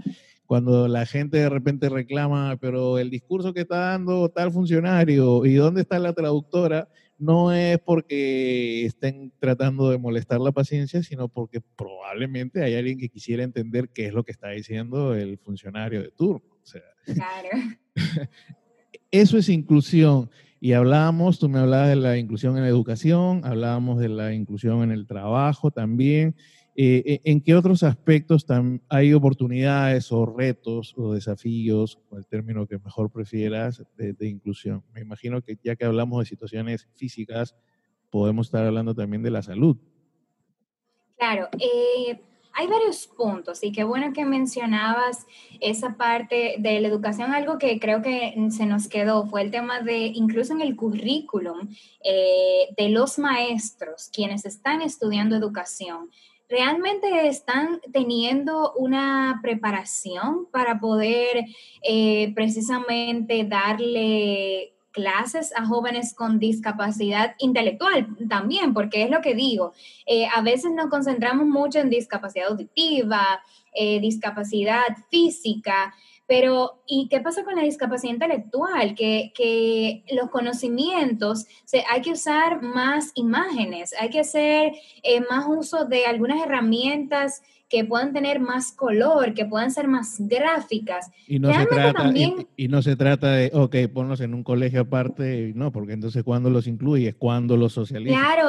cuando la gente de repente reclama, pero el discurso que está dando tal funcionario y dónde está la traductora, no es porque estén tratando de molestar la paciencia, sino porque probablemente hay alguien que quisiera entender qué es lo que está diciendo el funcionario de turno. claro. [laughs] Eso es inclusión. Y hablábamos, tú me hablabas de la inclusión en la educación, hablábamos de la inclusión en el trabajo también. Eh, eh, ¿En qué otros aspectos hay oportunidades o retos o desafíos, o el término que mejor prefieras, de, inclusión? Me imagino que ya que hablamos de situaciones físicas, podemos estar hablando también de la salud. Claro, eh, hay varios puntos y qué bueno que mencionabas esa parte de la educación. Algo que creo que se nos quedó fue el tema de, incluso en el currículum de los maestros, quienes están estudiando educación realmente están teniendo una preparación para poder eh, precisamente darle clases a jóvenes con discapacidad intelectual también, porque es lo que digo, eh, a veces nos concentramos mucho en discapacidad auditiva, eh, discapacidad física, pero, ¿y qué pasa con la discapacidad intelectual? Que, los conocimientos, se, hay que usar más imágenes, hay que hacer eh, más uso de algunas herramientas que puedan tener más color, que puedan ser más gráficas. Y no, se trata, y, no se trata de, ok, ponlos en un colegio aparte, no, porque entonces cuando los incluyes, cuando los socializas. Claro,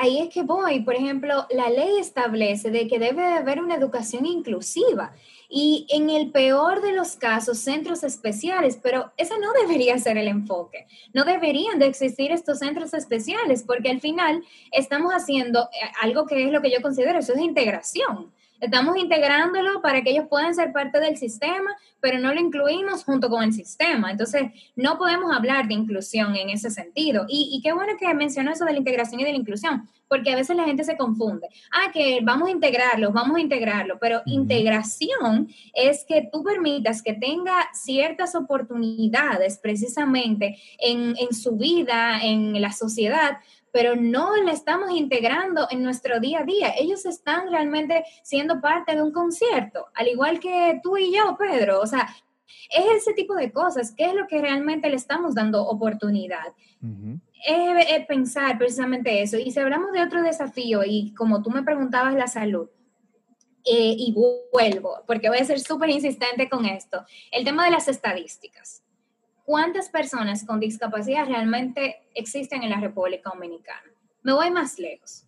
ahí es que voy. Por ejemplo, la ley establece de que debe haber una educación inclusiva y en el peor de los casos, centros especiales, pero ese no debería ser el enfoque. No deberían de existir estos centros especiales porque al final estamos haciendo eh, algo que es lo que yo considero, eso es integración. Estamos integrándolo para que ellos puedan ser parte del sistema, pero no lo incluimos junto con el sistema. Entonces, no podemos hablar de inclusión en ese sentido. Y, qué bueno que mencionó eso de la integración y de la inclusión, porque a veces la gente se confunde. Ah, que vamos a integrarlos, vamos a integrarlo, pero integración es que tú permitas que tenga ciertas oportunidades precisamente en, en su vida, en la sociedad, pero no le estamos integrando en nuestro día a día. Ellos están realmente siendo parte de un concierto, al igual que tú y yo, Pedro. O sea, es ese tipo de cosas, ¿qué es lo que realmente le estamos dando oportunidad? es, pensar precisamente eso. Y si hablamos de otro desafío, y como tú me preguntabas la salud, eh, y vuelvo, porque voy a ser súper insistente con esto, el tema de las estadísticas cuántas personas con discapacidad realmente existen en la República Dominicana. Me voy más lejos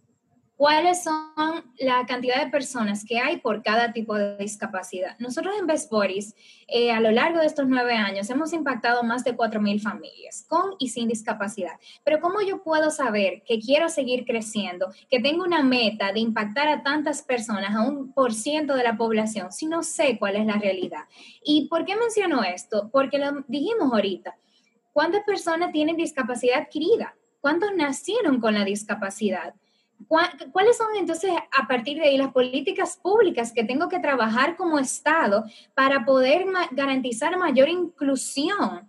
cuáles son la cantidad de personas que hay por cada tipo de discapacidad. Nosotros en Best Bodies, eh, a lo largo de estos nueve años, hemos impactado más de 4.000 familias con y sin discapacidad. Pero ¿cómo yo puedo saber que quiero seguir creciendo, que tengo una meta de impactar a tantas personas, a un por ciento de la población, si no sé cuál es la realidad? ¿Y por qué menciono esto? Porque lo dijimos ahorita. ¿Cuántas personas tienen discapacidad adquirida? ¿Cuántos nacieron con la discapacidad? ¿Cuáles son entonces a partir de ahí las políticas públicas que tengo que trabajar como Estado para poder garantizar mayor inclusión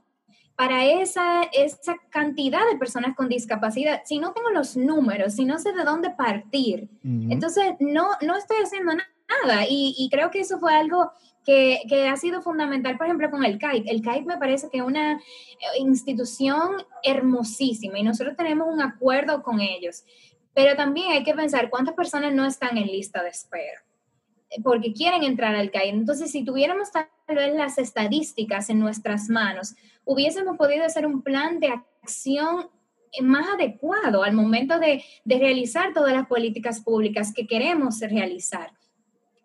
para esa, esa cantidad de personas con discapacidad? Si no tengo los números, si no sé de dónde partir, entonces no, no estoy haciendo nada. Y, y creo que eso fue algo que, que, ha sido fundamental, por ejemplo, con el CAIT. El CAIT me parece que es una eh, institución hermosísima y nosotros tenemos un acuerdo con ellos. Pero también hay que pensar cuántas personas no están en lista de espera porque quieren entrar al CAI. Entonces, si tuviéramos tal vez las estadísticas en nuestras manos, hubiésemos podido hacer un plan de acción más adecuado al momento de, realizar todas las políticas públicas que queremos realizar.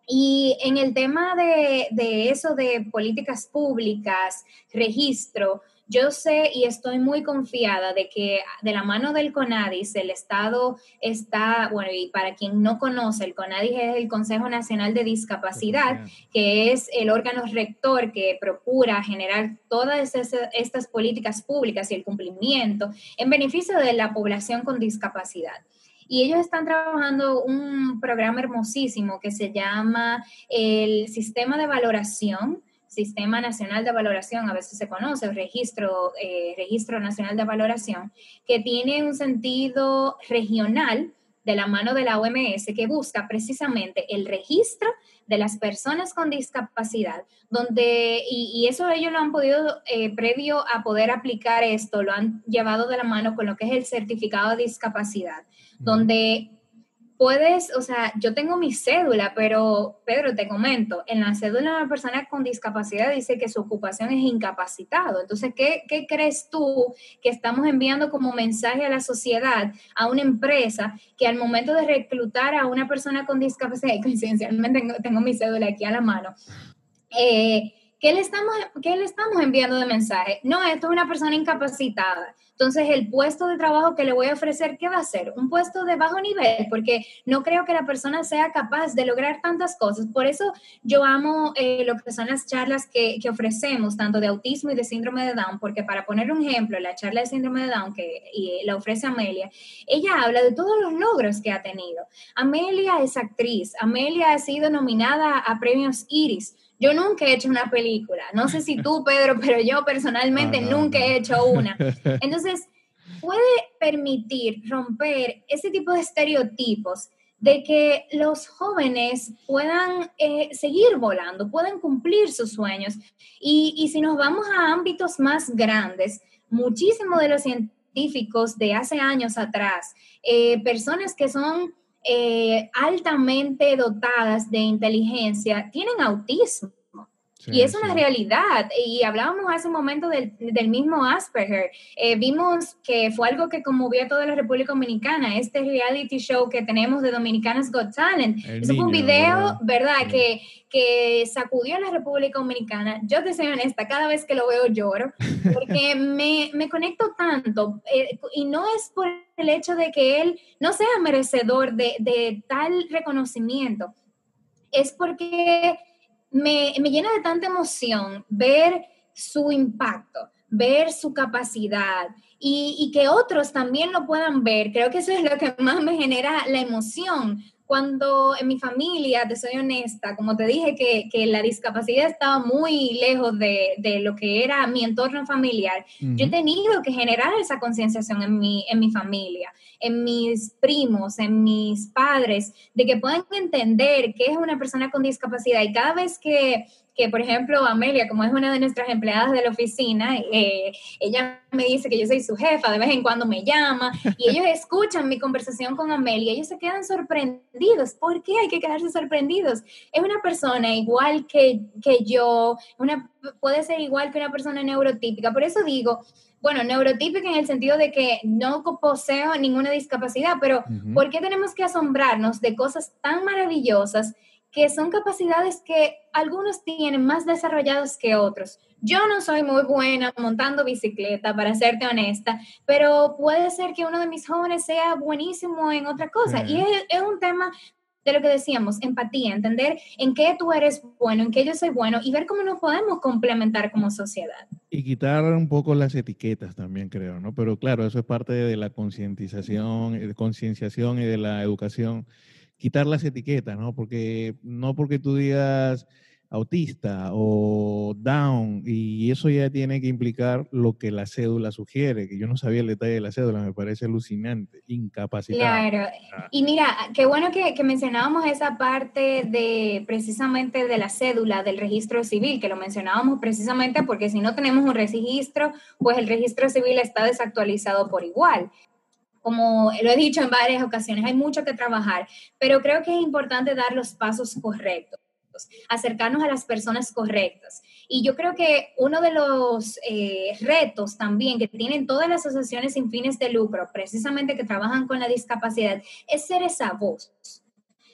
Y en el tema de, de eso de políticas públicas, registro, yo sé y estoy muy confiada de que de la mano del CONADIS el Estado está, bueno, y para quien no conoce, el CONADIS es el Consejo Nacional de Discapacidad, que es el órgano rector que procura generar todas estas políticas públicas y el cumplimiento en beneficio de la población con discapacidad. Y ellos están trabajando un programa hermosísimo que se llama el Sistema de Valoración Sistema Nacional de Valoración, a veces se conoce, registro, eh, registro Nacional de Valoración, que tiene un sentido regional de la mano de la OMS que busca precisamente el registro de las personas con discapacidad, donde, y, eso ellos lo han podido, eh, previo a poder aplicar esto, lo han llevado de la mano con lo que es el certificado de discapacidad, donde puedes, o sea, yo tengo mi cédula, pero Pedro, te comento, en la cédula de una persona con discapacidad dice que su ocupación es incapacitado. Entonces, ¿qué, ¿qué, crees tú que estamos enviando como mensaje a la sociedad, a una empresa, que al momento de reclutar a una persona con discapacidad, y coincidencialmente tengo, tengo mi cédula aquí a la mano, eh, ¿qué, le estamos, ¿qué le estamos enviando de mensaje? No, esto es una persona incapacitada entonces, el puesto de trabajo que le voy a ofrecer, ¿qué va a ser? Un puesto de bajo nivel, porque no creo que la persona sea capaz de lograr tantas cosas. Por eso yo amo eh, lo que son las charlas que, ofrecemos, tanto de autismo y de síndrome de Down, porque para poner un ejemplo, la charla de síndrome de Down que y la ofrece Amelia, ella habla de todos los logros que ha tenido. Amelia es actriz, Amelia ha sido nominada a premios Iris yo nunca he hecho una película. No sé si tú, Pedro, [laughs] pero yo personalmente nunca he hecho una. [laughs] Entonces, puede permitir romper ese tipo de estereotipos de que los jóvenes puedan eh, seguir volando, puedan cumplir sus sueños. Y, si nos vamos a ámbitos más grandes, muchísimos de los científicos de hace años atrás, eh, personas que son eh, altamente dotadas de inteligencia tienen autismo. Y es una realidad. Y hablábamos hace un momento del, mismo Asperger. Eh, vimos que fue algo que conmovió a toda la República Dominicana, este reality show que tenemos de Dominicanas Got Talent. Eso fue un video, ¿verdad? Que, que sacudió a la República Dominicana. Yo te soy honesta, cada vez que lo veo lloro, porque [laughs] me, me conecto tanto. Eh, y no es por el hecho de que él no sea merecedor de, de tal reconocimiento es porque me, me llena de tanta emoción ver su impacto, ver su capacidad, y, y, que otros también lo puedan ver. Creo que eso es lo que más me genera la emoción, cuando en mi familia, te soy honesta, como te dije que, que la discapacidad estaba muy lejos de, de, lo que era mi entorno familiar, yo he tenido que generar esa concienciación en mi, en mi familia, en mis primos, en mis padres, de que puedan entender qué es una persona con discapacidad. Y cada vez que que, por ejemplo, Amelia, como es una de nuestras empleadas de la oficina, eh, ella me dice que yo soy su jefa, de vez en cuando me llama, y [laughs] ellos escuchan mi conversación con Amelia, ellos se quedan sorprendidos. ¿Por qué hay que quedarse sorprendidos? Es una persona igual que, que yo, una, puede ser igual que una persona neurotípica. Por eso digo, bueno, neurotípica en el sentido de que no poseo ninguna discapacidad, pero ¿por qué tenemos que asombrarnos de cosas tan maravillosas que son capacidades que algunos tienen más desarrollados que otros. Yo no soy muy buena montando bicicleta, para serte honesta, pero puede ser que uno de mis jóvenes sea buenísimo en otra cosa. Y es, un tema de lo que decíamos, empatía, entender en qué tú eres bueno, en qué yo soy bueno y ver cómo nos podemos complementar como sociedad. Y quitar un poco las etiquetas también, creo, ¿no? Pero claro, eso es parte de la concientización, de concienciación y de la educación quitar las etiquetas, ¿no? Porque no porque tú digas autista o down y eso ya tiene que implicar lo que la cédula sugiere, que yo no sabía el detalle de la cédula, me parece alucinante, incapacitado. Claro, y mira, qué bueno que, que, mencionábamos esa parte de precisamente de la cédula del registro civil, que lo mencionábamos precisamente porque si no tenemos un registro, pues el registro civil está desactualizado por igual como lo he dicho en varias ocasiones, hay mucho que trabajar, pero creo que es importante dar los pasos correctos acercarnos a las personas correctas. Y yo creo que uno de los eh, retos también que tienen todas las asociaciones sin fines de lucro, precisamente que trabajan con la discapacidad, es ser esa voz.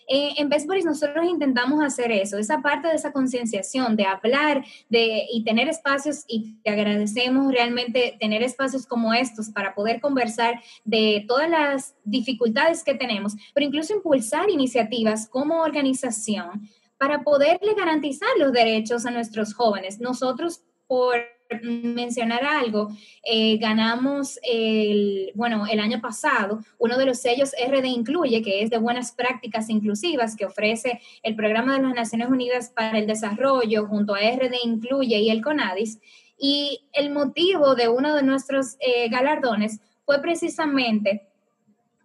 Eh, en Bestboris nosotros intentamos hacer eso, esa parte de esa concienciación, de hablar de, y tener espacios, y te agradecemos realmente tener espacios como estos para poder conversar de todas las dificultades que tenemos, pero incluso impulsar iniciativas como organización para poderle garantizar los derechos a nuestros jóvenes. Nosotros, por mencionar algo, eh, ganamos el, bueno, el año pasado uno de los sellos RD Incluye, que es de buenas prácticas inclusivas que ofrece el Programa de las Naciones Unidas para el Desarrollo junto a RD Incluye y el CONADIS. Y el motivo de uno de nuestros eh, galardones fue precisamente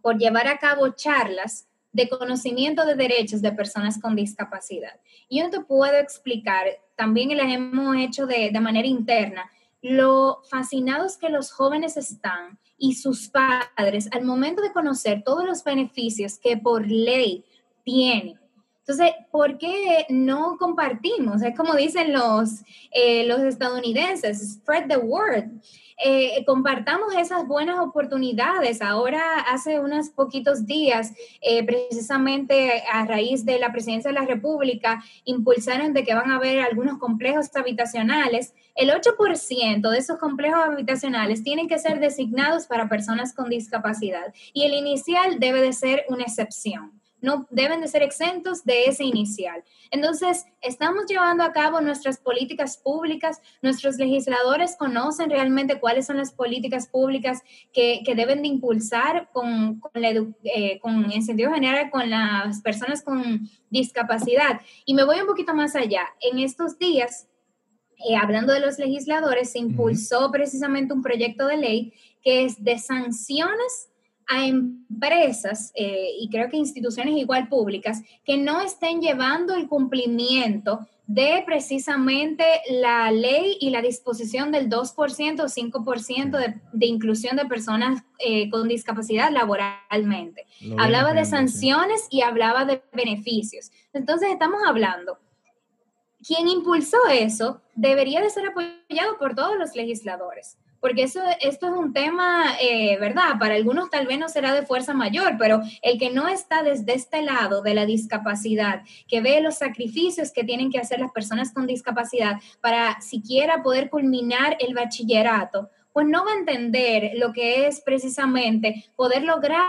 por llevar a cabo charlas de conocimiento de derechos de personas con discapacidad. Y yo te puedo explicar, también las hemos hecho de, de manera interna, lo fascinados que los jóvenes están y sus padres al momento de conocer todos los beneficios que por ley tienen. Entonces, ¿por qué no compartimos? Es como dicen los, eh, los estadounidenses, spread the word. Eh, compartamos esas buenas oportunidades. Ahora, hace unos poquitos días, eh, precisamente a raíz de la presidencia de la República, impulsaron de que van a haber algunos complejos habitacionales. El 8% de esos complejos habitacionales tienen que ser designados para personas con discapacidad y el inicial debe de ser una excepción no deben de ser exentos de ese inicial. Entonces, estamos llevando a cabo nuestras políticas públicas, nuestros legisladores conocen realmente cuáles son las políticas públicas que, deben de impulsar con, con, eh, con, en sentido general con las personas con discapacidad. Y me voy un poquito más allá. En estos días, eh, hablando de los legisladores, se impulsó precisamente un proyecto de ley que es de sanciones a empresas eh, y creo que instituciones igual públicas que no estén llevando el cumplimiento de precisamente la ley y la disposición del 2% o 5% de, de, inclusión de personas eh, con discapacidad laboralmente. hablaba de sanciones y hablaba de beneficios. Entonces estamos hablando, quien impulsó eso debería de ser apoyado por todos los legisladores porque eso, esto es un tema, eh, ¿verdad? Para algunos tal vez no será de fuerza mayor, pero el que no está desde este lado de la discapacidad, que ve los sacrificios que tienen que hacer las personas con discapacidad para siquiera poder culminar el bachillerato, pues no va a entender lo que es precisamente poder lograr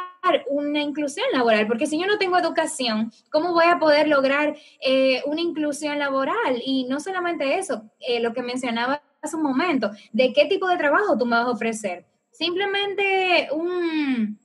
una inclusión laboral, porque si yo no tengo educación, ¿cómo voy a poder lograr eh, una inclusión laboral? Y no solamente eso, eh, lo que mencionaba hace un momento, ¿de qué tipo de trabajo tú me vas a ofrecer? Simplemente un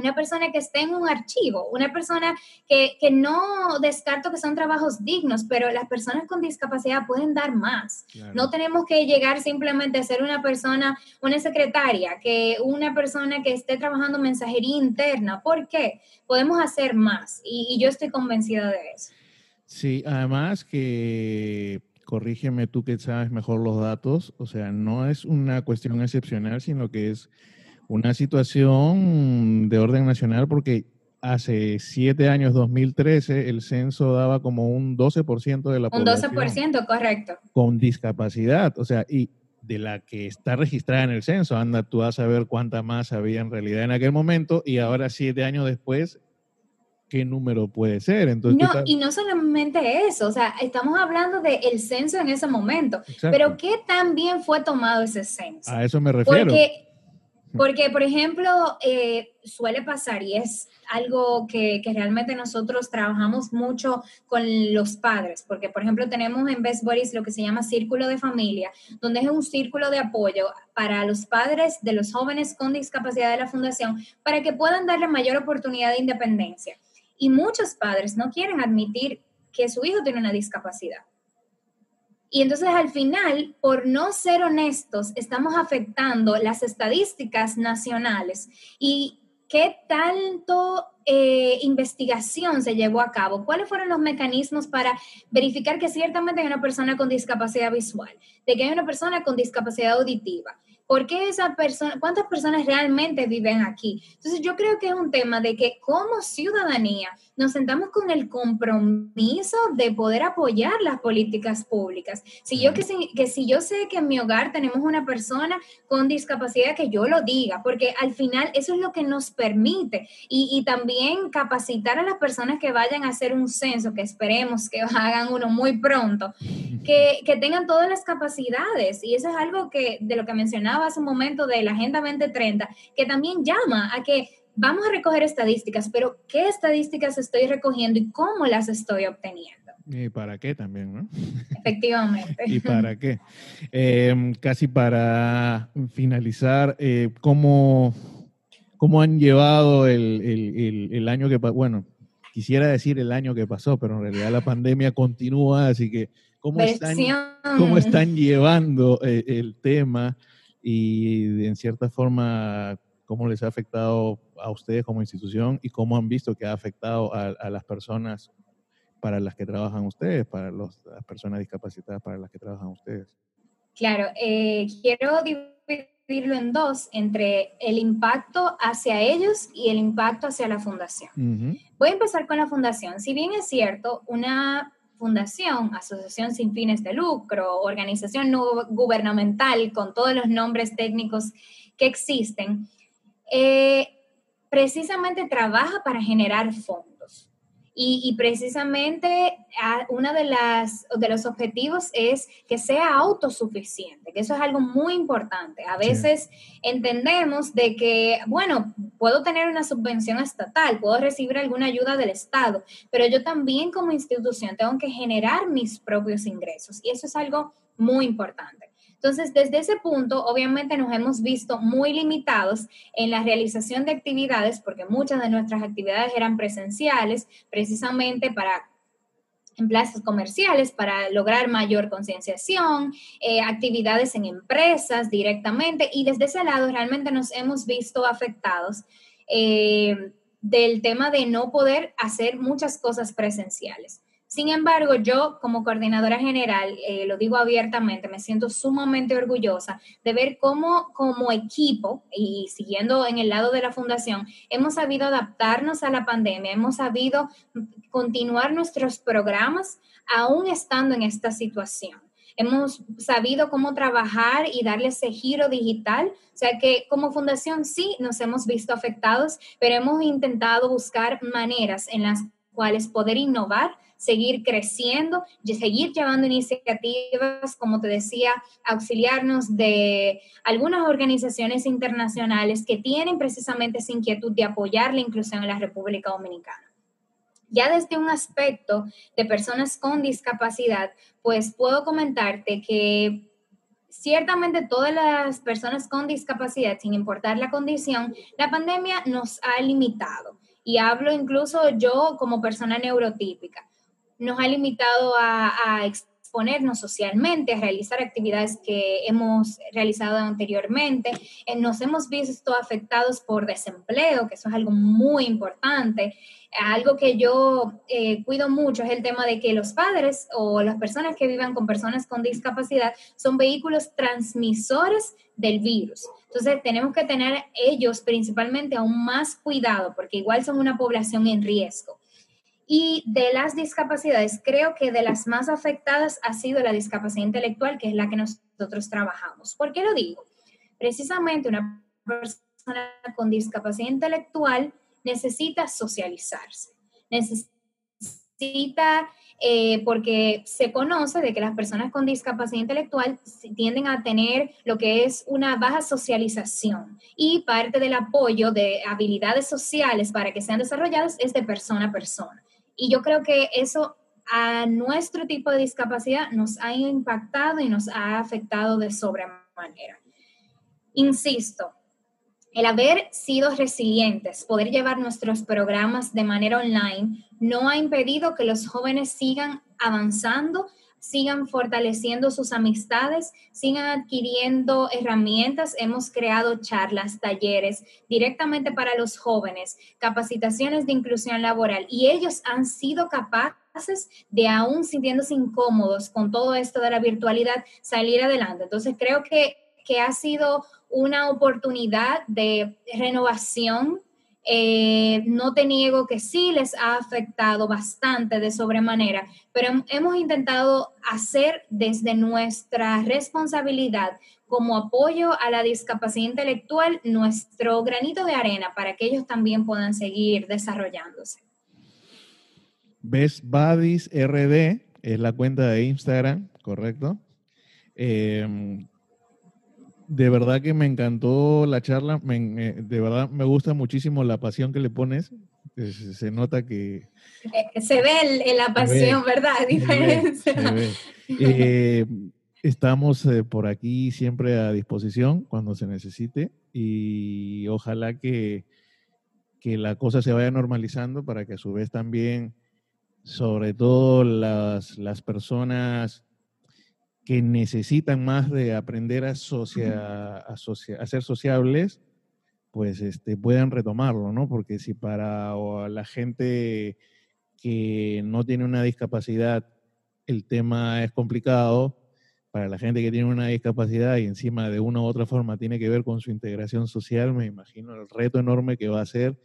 una persona que esté en un archivo, una persona que, no descarto que son trabajos dignos, pero las personas con discapacidad pueden dar más. No tenemos que llegar simplemente a ser una persona, una secretaria, que una persona que esté trabajando mensajería interna. ¿Por qué? Podemos hacer más y, y yo estoy convencida de eso. Sí, además que corrígeme tú que sabes mejor los datos, o sea, no es una cuestión excepcional, sino que es una situación de orden nacional porque hace siete años, 2013, el censo daba como un 12% de la población. Un 12%, correcto. Con discapacidad, o sea, y de la que está registrada en el censo, anda tú a saber cuánta más había en realidad en aquel momento y ahora siete años después, ¿qué número puede ser? Entonces, no, y no solamente eso, o sea, estamos hablando del censo en ese momento, pero ¿qué tan bien fue tomado ese censo? A eso me refiero. Porque porque, por ejemplo, eh, suele pasar y es algo que, realmente nosotros trabajamos mucho con los padres, porque, por ejemplo, tenemos en Best Boys lo que se llama Círculo de Familia, donde es un círculo de apoyo para los padres de los jóvenes con discapacidad de la Fundación para que puedan darle mayor oportunidad de independencia. Y muchos padres no quieren admitir que su hijo tiene una discapacidad. Y entonces al final, por no ser honestos, estamos afectando las estadísticas nacionales y qué tanto eh, investigación se llevó a cabo, cuáles fueron los mecanismos para verificar que ciertamente hay una persona con discapacidad visual, de que hay una persona con discapacidad auditiva, ¿Por qué esa persona, cuántas personas realmente viven aquí? Entonces yo creo que es un tema de que como ciudadanía nos sentamos con el compromiso de poder apoyar las políticas públicas. Si yo que si, que si yo sé que en mi hogar tenemos una persona con discapacidad, que yo lo diga, porque al final eso es lo que nos permite. Y, y también capacitar a las personas que vayan a hacer un censo, que esperemos que [laughs] hagan uno muy pronto, que, que tengan todas las capacidades. Y eso es algo que de lo que mencionaba hace un momento de la Agenda 2030, que también llama a que vamos a recoger estadísticas, pero ¿qué estadísticas estoy recogiendo y cómo las estoy obteniendo? ¿Y para qué también, no? Efectivamente. [laughs] ¿Y para qué? Em, casi para finalizar, eh, ¿cómo, ¿cómo, han llevado el, el, el, año que pasó? Bueno, quisiera decir el año que pasó, pero en realidad la pandemia continúa, así que ¿cómo, están, ¿cómo están llevando eh, el tema? Y en cierta forma, cómo les ha afectado a ustedes como institución y cómo han visto que ha afectado a, las personas para las que trabajan ustedes, para las personas discapacitadas para las que trabajan ustedes. Claro, eh, quiero dividirlo en dos, entre el impacto hacia ellos y el impacto hacia la fundación. Voy a empezar con la fundación. Si bien es cierto, una fundación, asociación sin fines de lucro, organización no gubernamental, con todos los nombres técnicos que existen, eh, precisamente trabaja para generar fondos. Y, precisamente uno de, las, de los objetivos es que sea autosuficiente, que eso es algo muy importante. A veces entendemos de que, bueno, puedo tener una subvención estatal, puedo recibir alguna ayuda del Estado, pero yo también como institución tengo que generar mis propios ingresos y eso es algo muy importante. Entonces, desde ese punto, obviamente nos hemos visto muy limitados en la realización de actividades, porque muchas de nuestras actividades eran presenciales, precisamente para en plazas comerciales para lograr mayor concienciación, eh, actividades en empresas directamente y desde ese lado realmente nos hemos visto afectados eh, del tema de no poder hacer muchas cosas presenciales. Sin embargo, yo como coordinadora general, eh, lo digo abiertamente, me siento sumamente orgullosa de ver cómo como equipo y siguiendo en el lado de la fundación, hemos sabido adaptarnos a la pandemia, hemos sabido continuar nuestros programas aún estando en esta situación hemos sabido cómo trabajar y darle ese giro digital. O sea que como fundación sí nos hemos visto afectados, pero hemos intentado buscar maneras en las cual es poder innovar, seguir creciendo, seguir llevando iniciativas, como te decía, auxiliarnos de algunas organizaciones internacionales que tienen precisamente esa inquietud de apoyar la inclusión en la República Dominicana. Ya desde un aspecto de personas con discapacidad, pues puedo comentarte que ciertamente todas las personas con discapacidad, sin importar la condición, la pandemia nos ha limitado. Y hablo incluso yo como persona neurotípica. Nos ha limitado a, exponernos socialmente, a realizar actividades que hemos realizado anteriormente. Eh, nos hemos visto afectados por desempleo, que eso es algo muy importante. Algo que yo eh, cuido mucho es el tema de que los padres o las personas que vivan con personas con discapacidad son vehículos transmisores del virus. Entonces tenemos que tener ellos principalmente aún más cuidado porque igual son una población en riesgo. Y de las discapacidades, creo que de las más afectadas ha sido la discapacidad intelectual, que es la que nosotros trabajamos. ¿Por qué lo digo? Precisamente una persona con discapacidad intelectual necesita socializarse, necesita, eh, porque se conoce de que las personas con discapacidad intelectual tienden a tener lo que es una baja socialización y parte del apoyo de habilidades sociales para que sean desarrolladas es de persona a persona. Y yo creo que eso a nuestro tipo de discapacidad nos ha impactado y nos ha afectado de sobremanera. Insisto, el haber sido resilientes, poder llevar nuestros programas de manera online, no ha impedido que los jóvenes sigan avanzando sigan fortaleciendo sus amistades, sigan adquiriendo herramientas. Hemos creado charlas, talleres directamente para los jóvenes, capacitaciones de inclusión laboral y ellos han sido capaces de aún sintiéndose incómodos con todo esto de la virtualidad, salir adelante. Entonces creo que, que ha sido una oportunidad de renovación eh, no te niego que sí les ha afectado bastante de sobremanera, pero hemos intentado hacer desde nuestra responsabilidad como apoyo a la discapacidad intelectual nuestro granito de arena para que ellos también puedan seguir desarrollándose. Best Buddies RD es la cuenta de Instagram, ¿correcto? Eh, de verdad que me encantó la charla, de verdad me gusta muchísimo la pasión que le pones, se, nota que... Se ve la pasión, ¿verdad? Diferencia. Eh, estamos eh, por aquí siempre a disposición cuando se necesite y ojalá que, que la cosa se vaya normalizando para que a su vez también, sobre todo las, las personas que necesitan más de aprender a, a, ser sociables, pues este, puedan retomarlo, ¿no? Porque si para la gente que no tiene una discapacidad el tema es complicado, para la gente que tiene una discapacidad y encima de una u otra forma tiene que ver con su integración social, me imagino el reto enorme que va a ser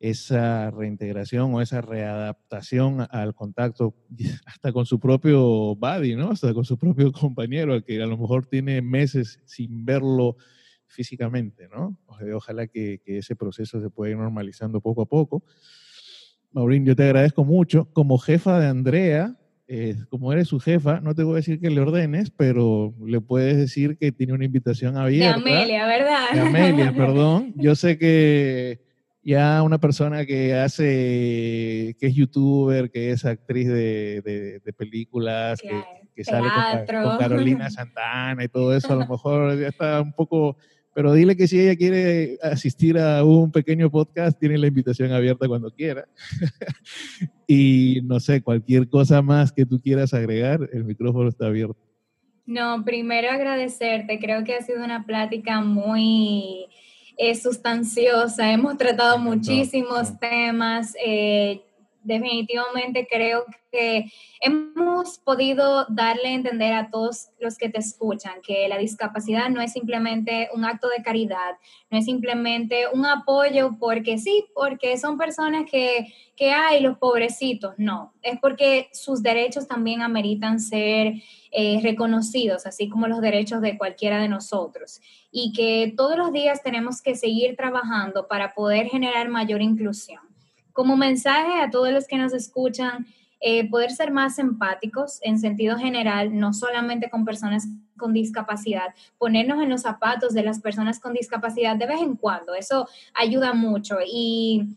esa reintegración o esa readaptación al contacto [laughs] hasta con su propio buddy, ¿no? Hasta con su propio compañero, que a lo mejor tiene meses sin verlo físicamente, ¿no? Ojalá que, ese proceso se pueda ir normalizando poco a poco. Maurín, yo te agradezco mucho. Como jefa de Andrea, eh, como eres su jefa, no te voy a decir que le ordenes, pero le puedes decir que tiene una invitación abierta. De Amelia, ¿verdad? De Amelia, [laughs] perdón. Yo sé que ya una persona que hace, que es youtuber, que es actriz de, películas, que, sale con, Carolina [laughs] Santana y todo eso, a lo mejor ya está un poco, pero dile que si ella quiere asistir a un pequeño podcast, tiene la invitación abierta cuando quiera. [laughs] y no sé, cualquier cosa más que tú quieras agregar, el micrófono está abierto. No, primero agradecerte, creo que ha sido una plática muy es sustanciosa, hemos tratado muchísimos temas. Eh, definitivamente creo que hemos podido darle a entender a todos los que te escuchan que la discapacidad no es simplemente un acto de caridad, no es simplemente un apoyo porque sí, porque son personas que, que hay, los pobrecitos, no, es porque sus derechos también ameritan ser eh, reconocidos, así como los derechos de cualquiera de nosotros, y que todos los días tenemos que seguir trabajando para poder generar mayor inclusión como mensaje a todos los que nos escuchan, eh, poder ser más empáticos en sentido general, no solamente con personas con discapacidad, ponernos en los zapatos de las personas con discapacidad de vez en cuando, eso ayuda mucho y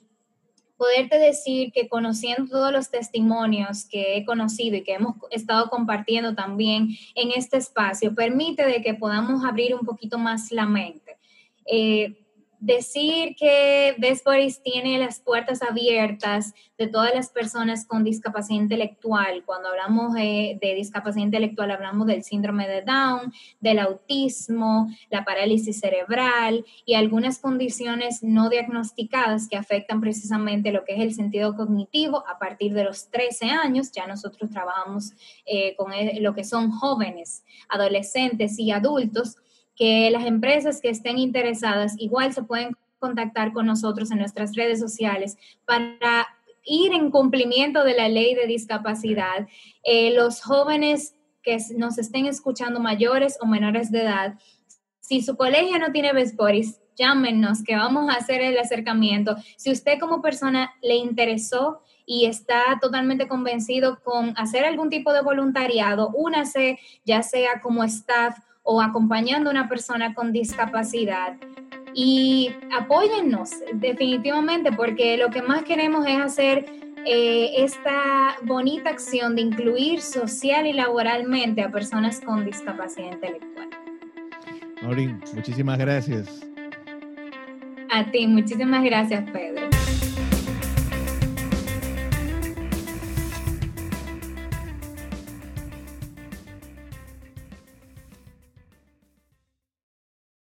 poderte decir que conociendo todos los testimonios que he conocido y que hemos estado compartiendo también en este espacio, permite de que podamos abrir un poquito más la mente. Eh, decir que Best tiene las puertas abiertas de todas las personas con discapacidad intelectual. Cuando hablamos de, discapacidad intelectual, hablamos del síndrome de Down, del autismo, la parálisis cerebral y algunas condiciones no diagnosticadas que afectan precisamente lo que es el sentido cognitivo a partir de los 13 años. Ya nosotros trabajamos eh, con lo que son jóvenes, adolescentes y adultos que las empresas que estén interesadas igual se pueden contactar con nosotros en nuestras redes sociales para ir en cumplimiento de la ley de discapacidad. Eh, los jóvenes que nos estén escuchando mayores o menores de edad, si su colegio no tiene Best llámenos que vamos a hacer el acercamiento. Si usted como persona le interesó y está totalmente convencido con hacer algún tipo de voluntariado, únase ya sea como staff o acompañando a una persona con discapacidad. Y apóyennos definitivamente porque lo que más queremos es hacer eh, esta bonita acción de incluir social y laboralmente a personas con discapacidad intelectual. Maureen, muchísimas gracias. A ti, muchísimas gracias, Pedro.